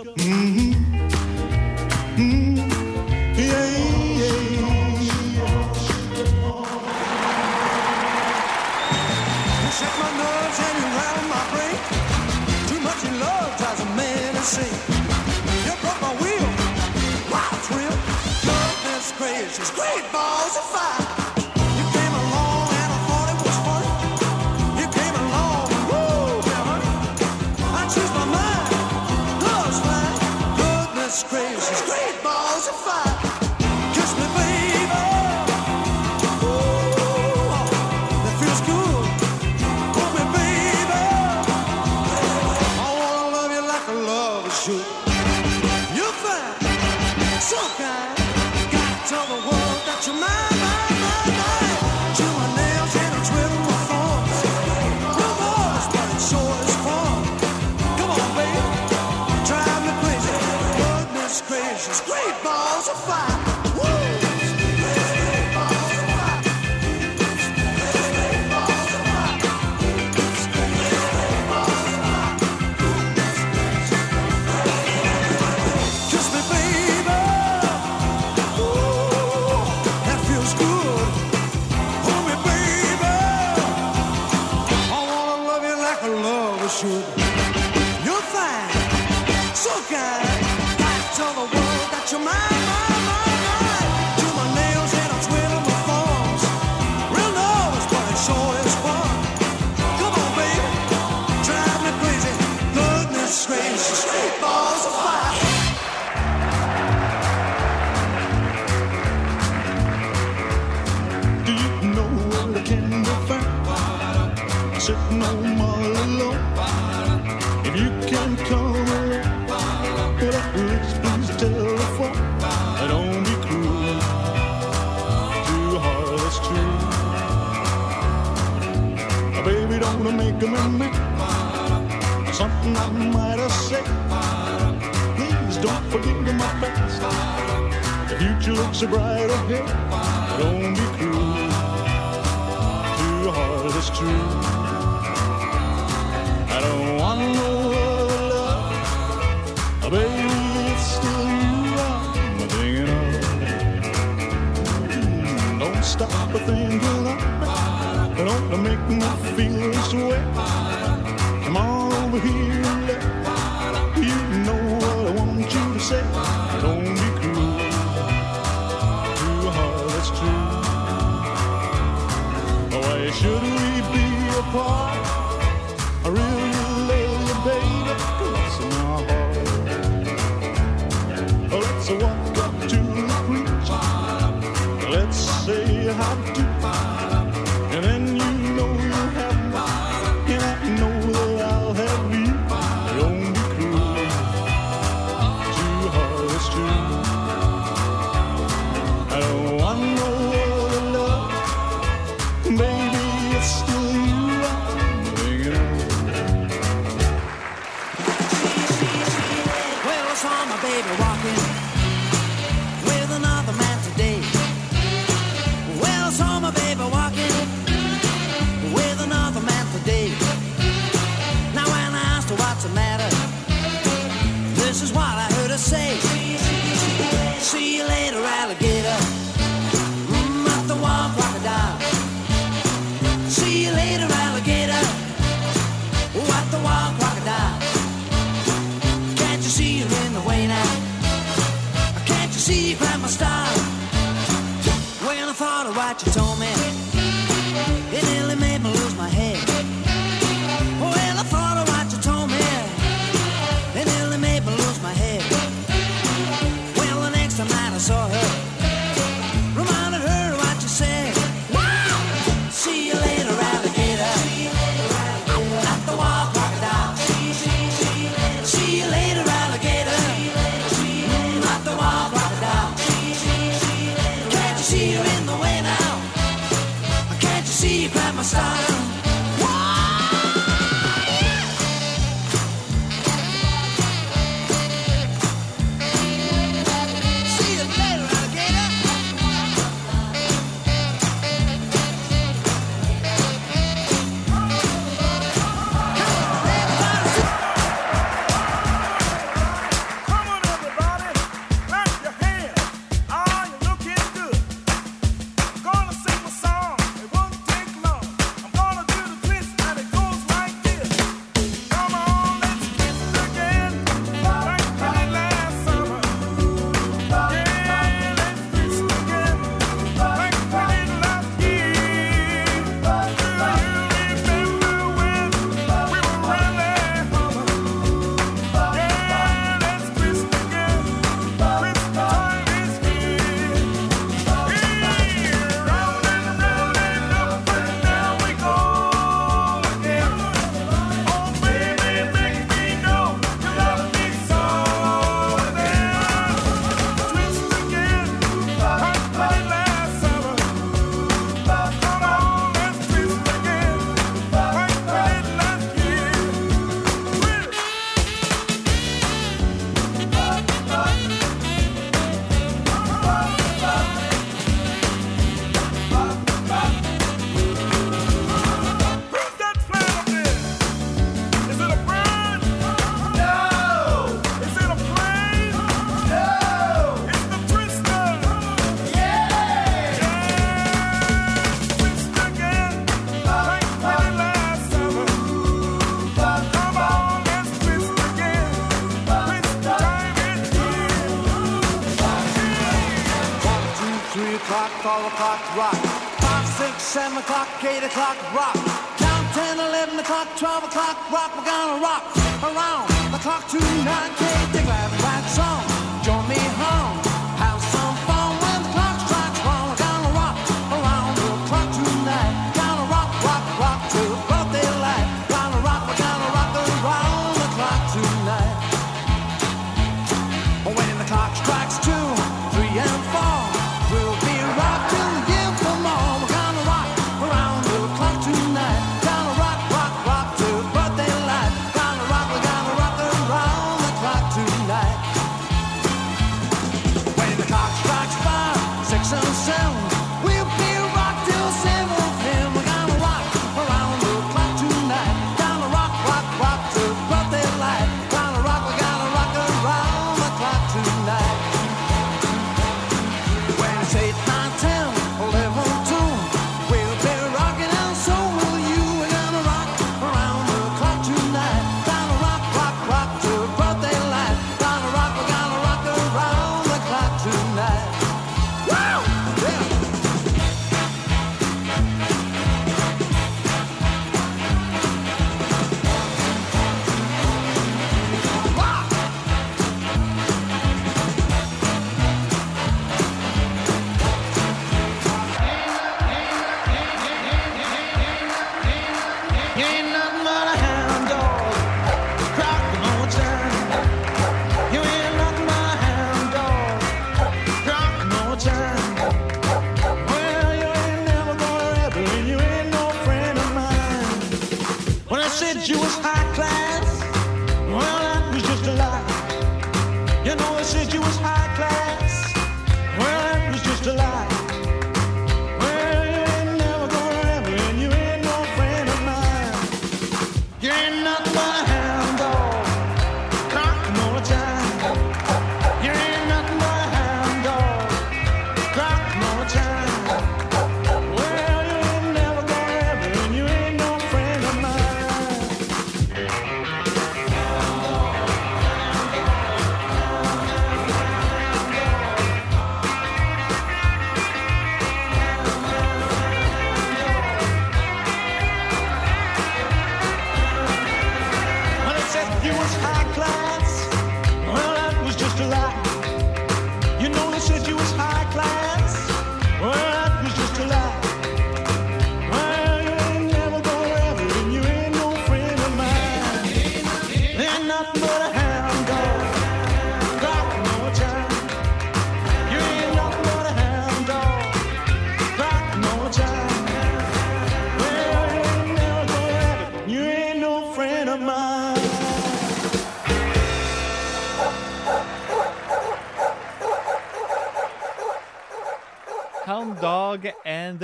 rock. Five, six, seven o'clock, eight o'clock, rock. Down ten, eleven o'clock, twelve o'clock, rock. We're gonna rock around the clock tonight.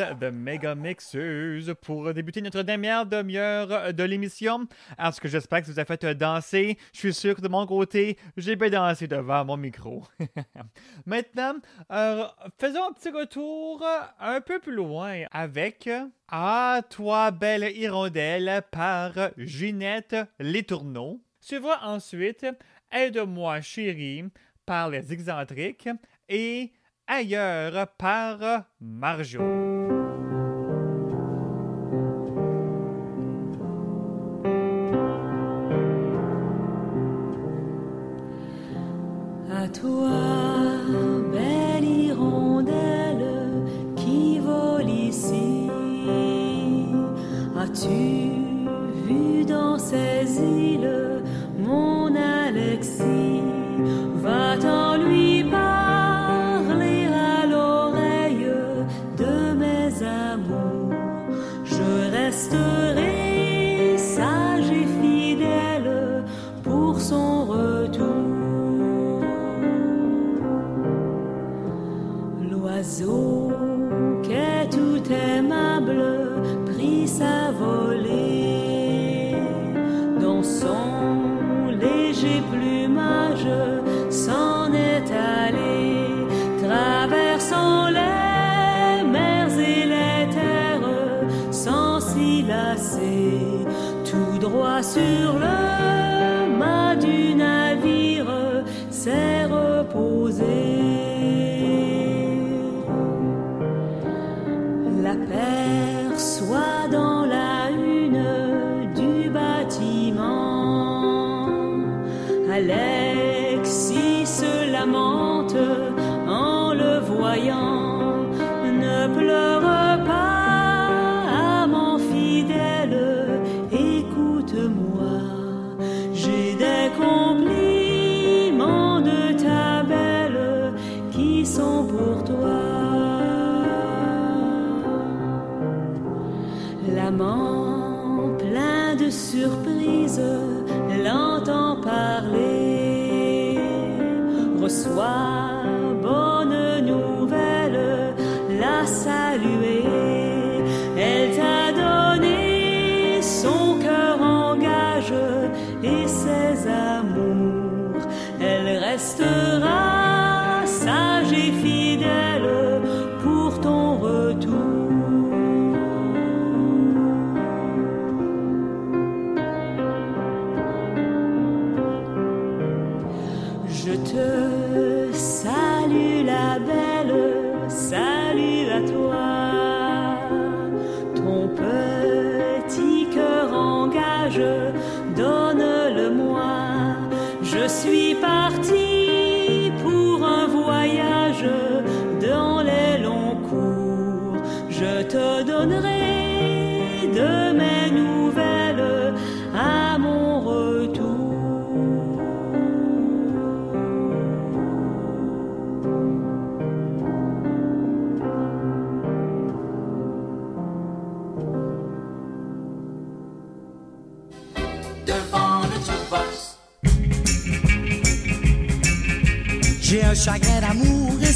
de Mega Mixeuse pour débuter notre dernière demi-heure de l'émission. Alors, ce que j'espère que ça vous a fait danser. Je suis sûr que de mon côté, j'ai bien dansé devant mon micro. Maintenant, euh, faisons un petit retour un peu plus loin avec À toi, belle hirondelle par Ginette Létourneau. Suivra ensuite Aide-moi, chérie par Les Excentriques et Ailleurs par Marjo. As-tu vu dans ses yeux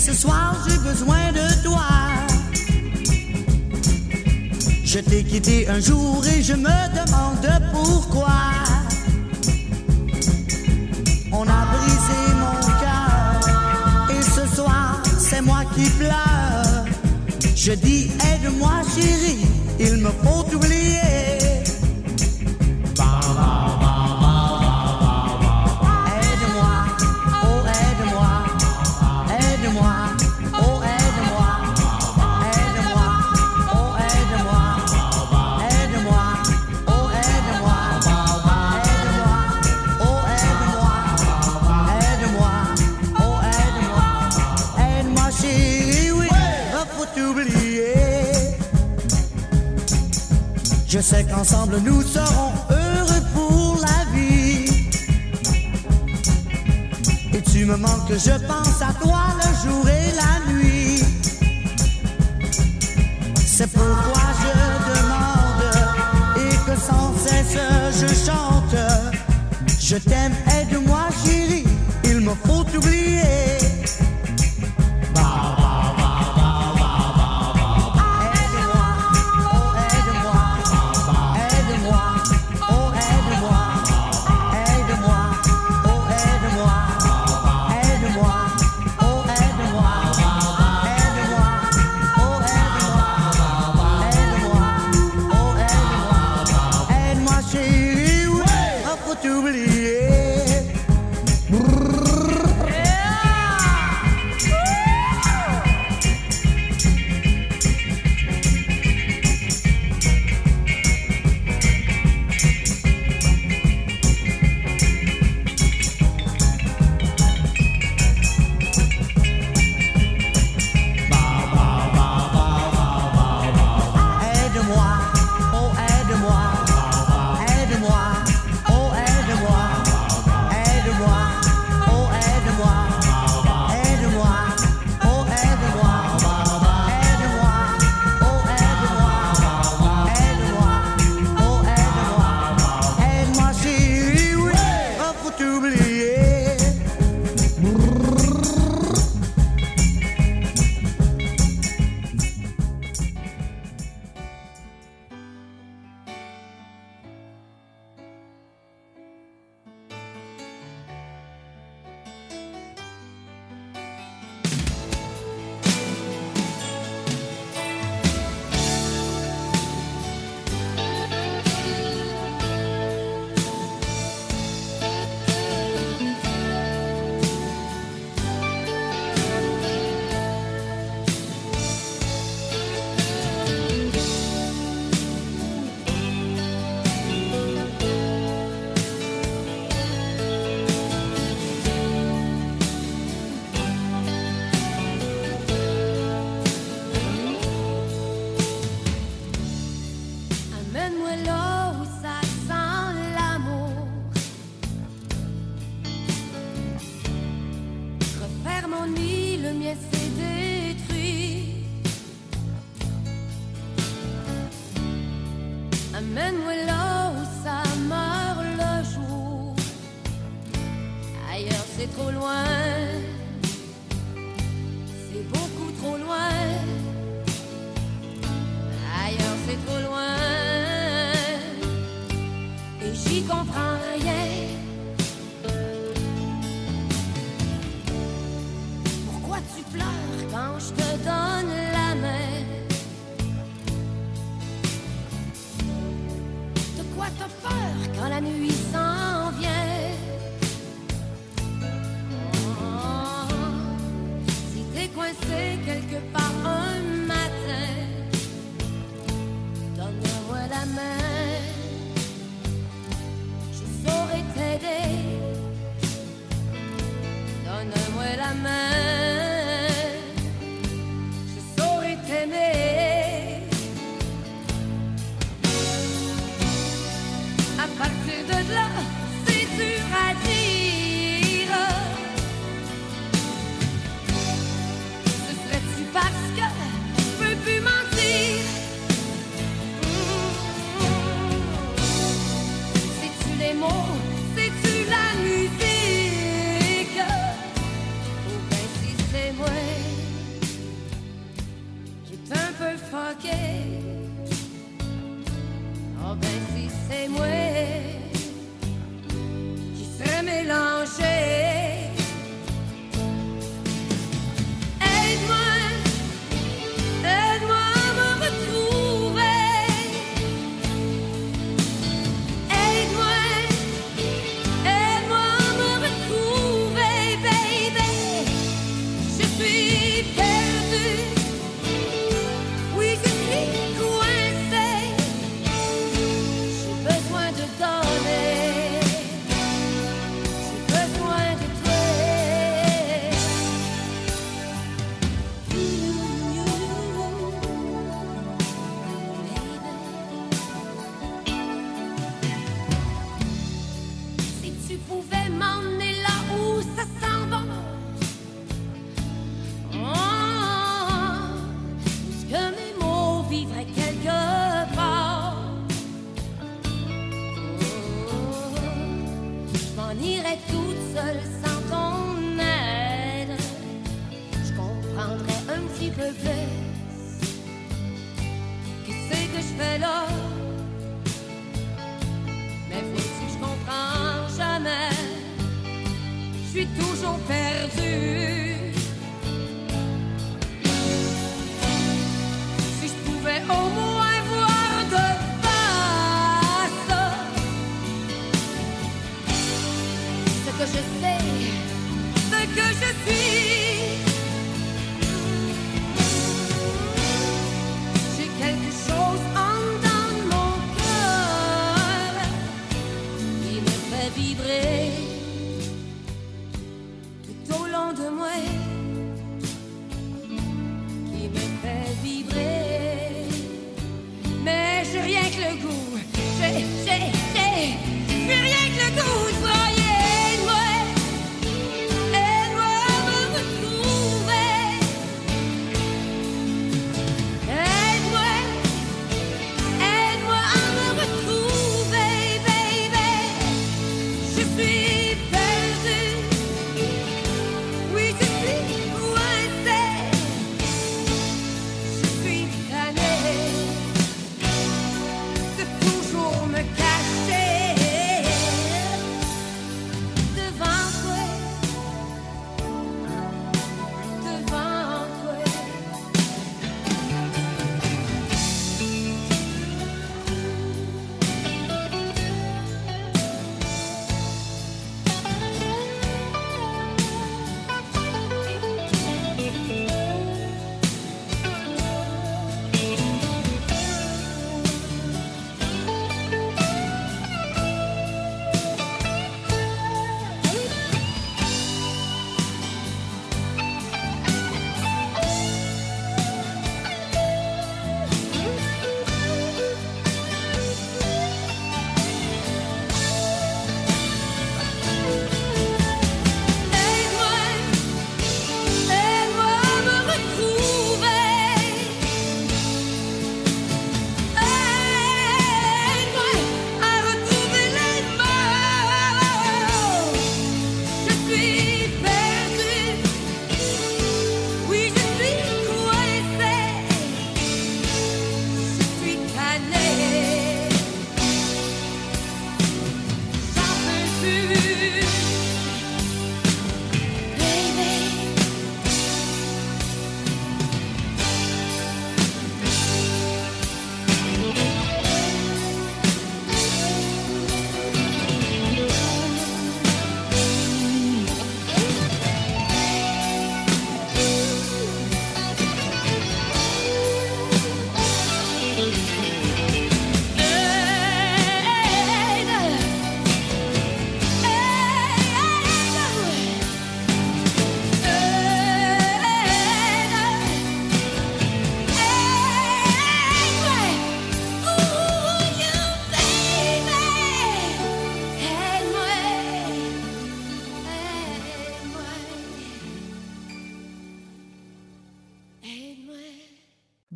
Ce soir, j'ai besoin de toi. Je t'ai quitté un jour et je me demande pourquoi. On a brisé mon cœur et ce soir, c'est moi qui pleure. Je dis aide-moi chérie, il me faut oublier. sais qu'ensemble nous serons heureux pour la vie. Et tu me manques, je pense à toi le jour et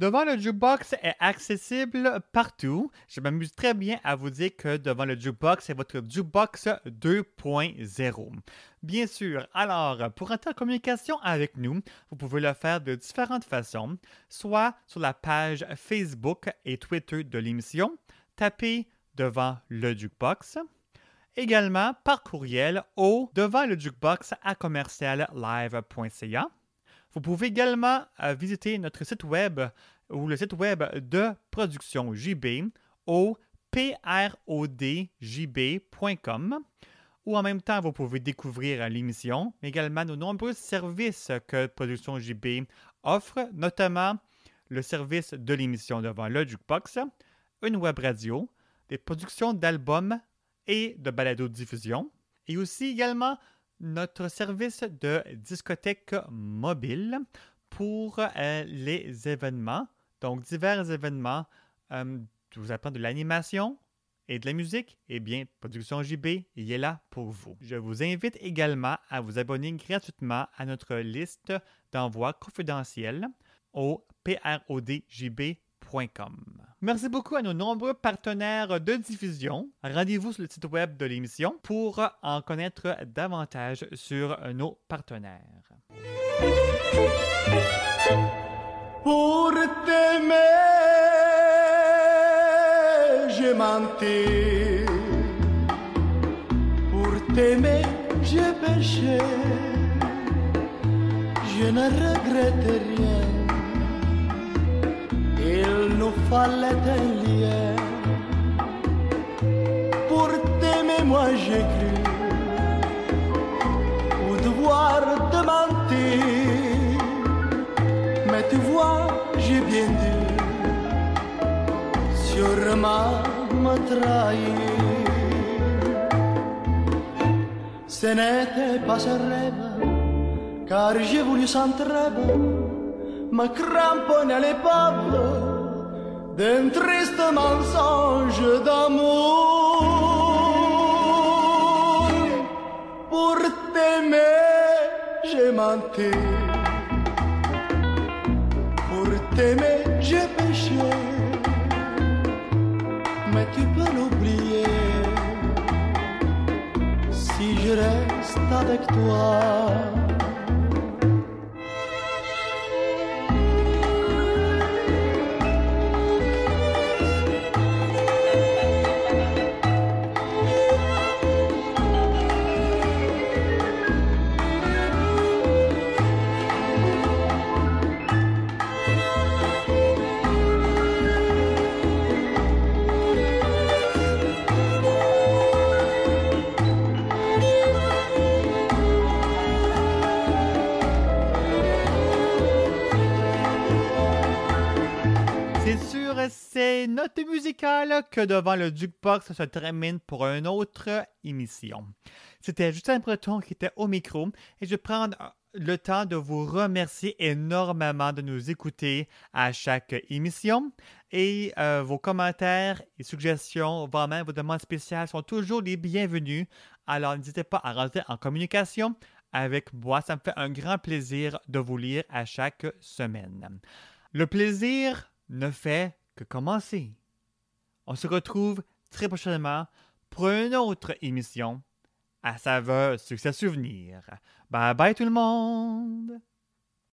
Devant le jukebox est accessible partout. Je m'amuse très bien à vous dire que devant le jukebox, c'est votre jukebox 2.0. Bien sûr, alors, pour entrer en communication avec nous, vous pouvez le faire de différentes façons, soit sur la page Facebook et Twitter de l'émission, tapez devant le jukebox, également par courriel au devant le jukebox à commerciallive.ca. Vous pouvez également euh, visiter notre site web ou le site web de production JB au prodjb.com ou en même temps, vous pouvez découvrir l'émission, mais également nos nombreux services que Production JB offre, notamment le service de l'émission devant le jukebox, une web radio, des productions d'albums et de balado-diffusion, et aussi également notre service de discothèque mobile pour euh, les événements, donc divers événements. Euh, je vous apprends de l'animation et de la musique, eh bien, Production JB il est là pour vous. Je vous invite également à vous abonner gratuitement à notre liste d'envoi confidentiels au prodjb.com. Merci beaucoup à nos nombreux partenaires de diffusion. Rendez-vous sur le site web de l'émission pour en connaître davantage sur nos partenaires. Pour t'aimer, j'ai menti. Pour t'aimer, j'ai péché. Je ne regrette rien. Il nous fallait un lien. Pour t'aimer, moi j'ai cru. Au devoir de mentir. Tu vois, j'ai bien dû sûrement me trahir. Ce n'était pas un rêve, car j'ai voulu sans trêve me cramponner à l'épave d'un triste mensonge d'amour. Pour t'aimer, j'ai menti. T'aimer, j'ai péché. Mais tu peux l'oublier si je reste avec toi. Ces notes musicales que devant le jukebox se termine pour une autre émission. C'était Justin Breton qui était au micro et je vais prendre le temps de vous remercier énormément de nous écouter à chaque émission et euh, vos commentaires et suggestions, voire même vos demandes spéciales sont toujours les bienvenus. Alors n'hésitez pas à rentrer en communication avec moi. Ça me fait un grand plaisir de vous lire à chaque semaine. Le plaisir ne fait commencer. On se retrouve très prochainement pour une autre émission à saveur succès souvenir. Bye bye tout le monde!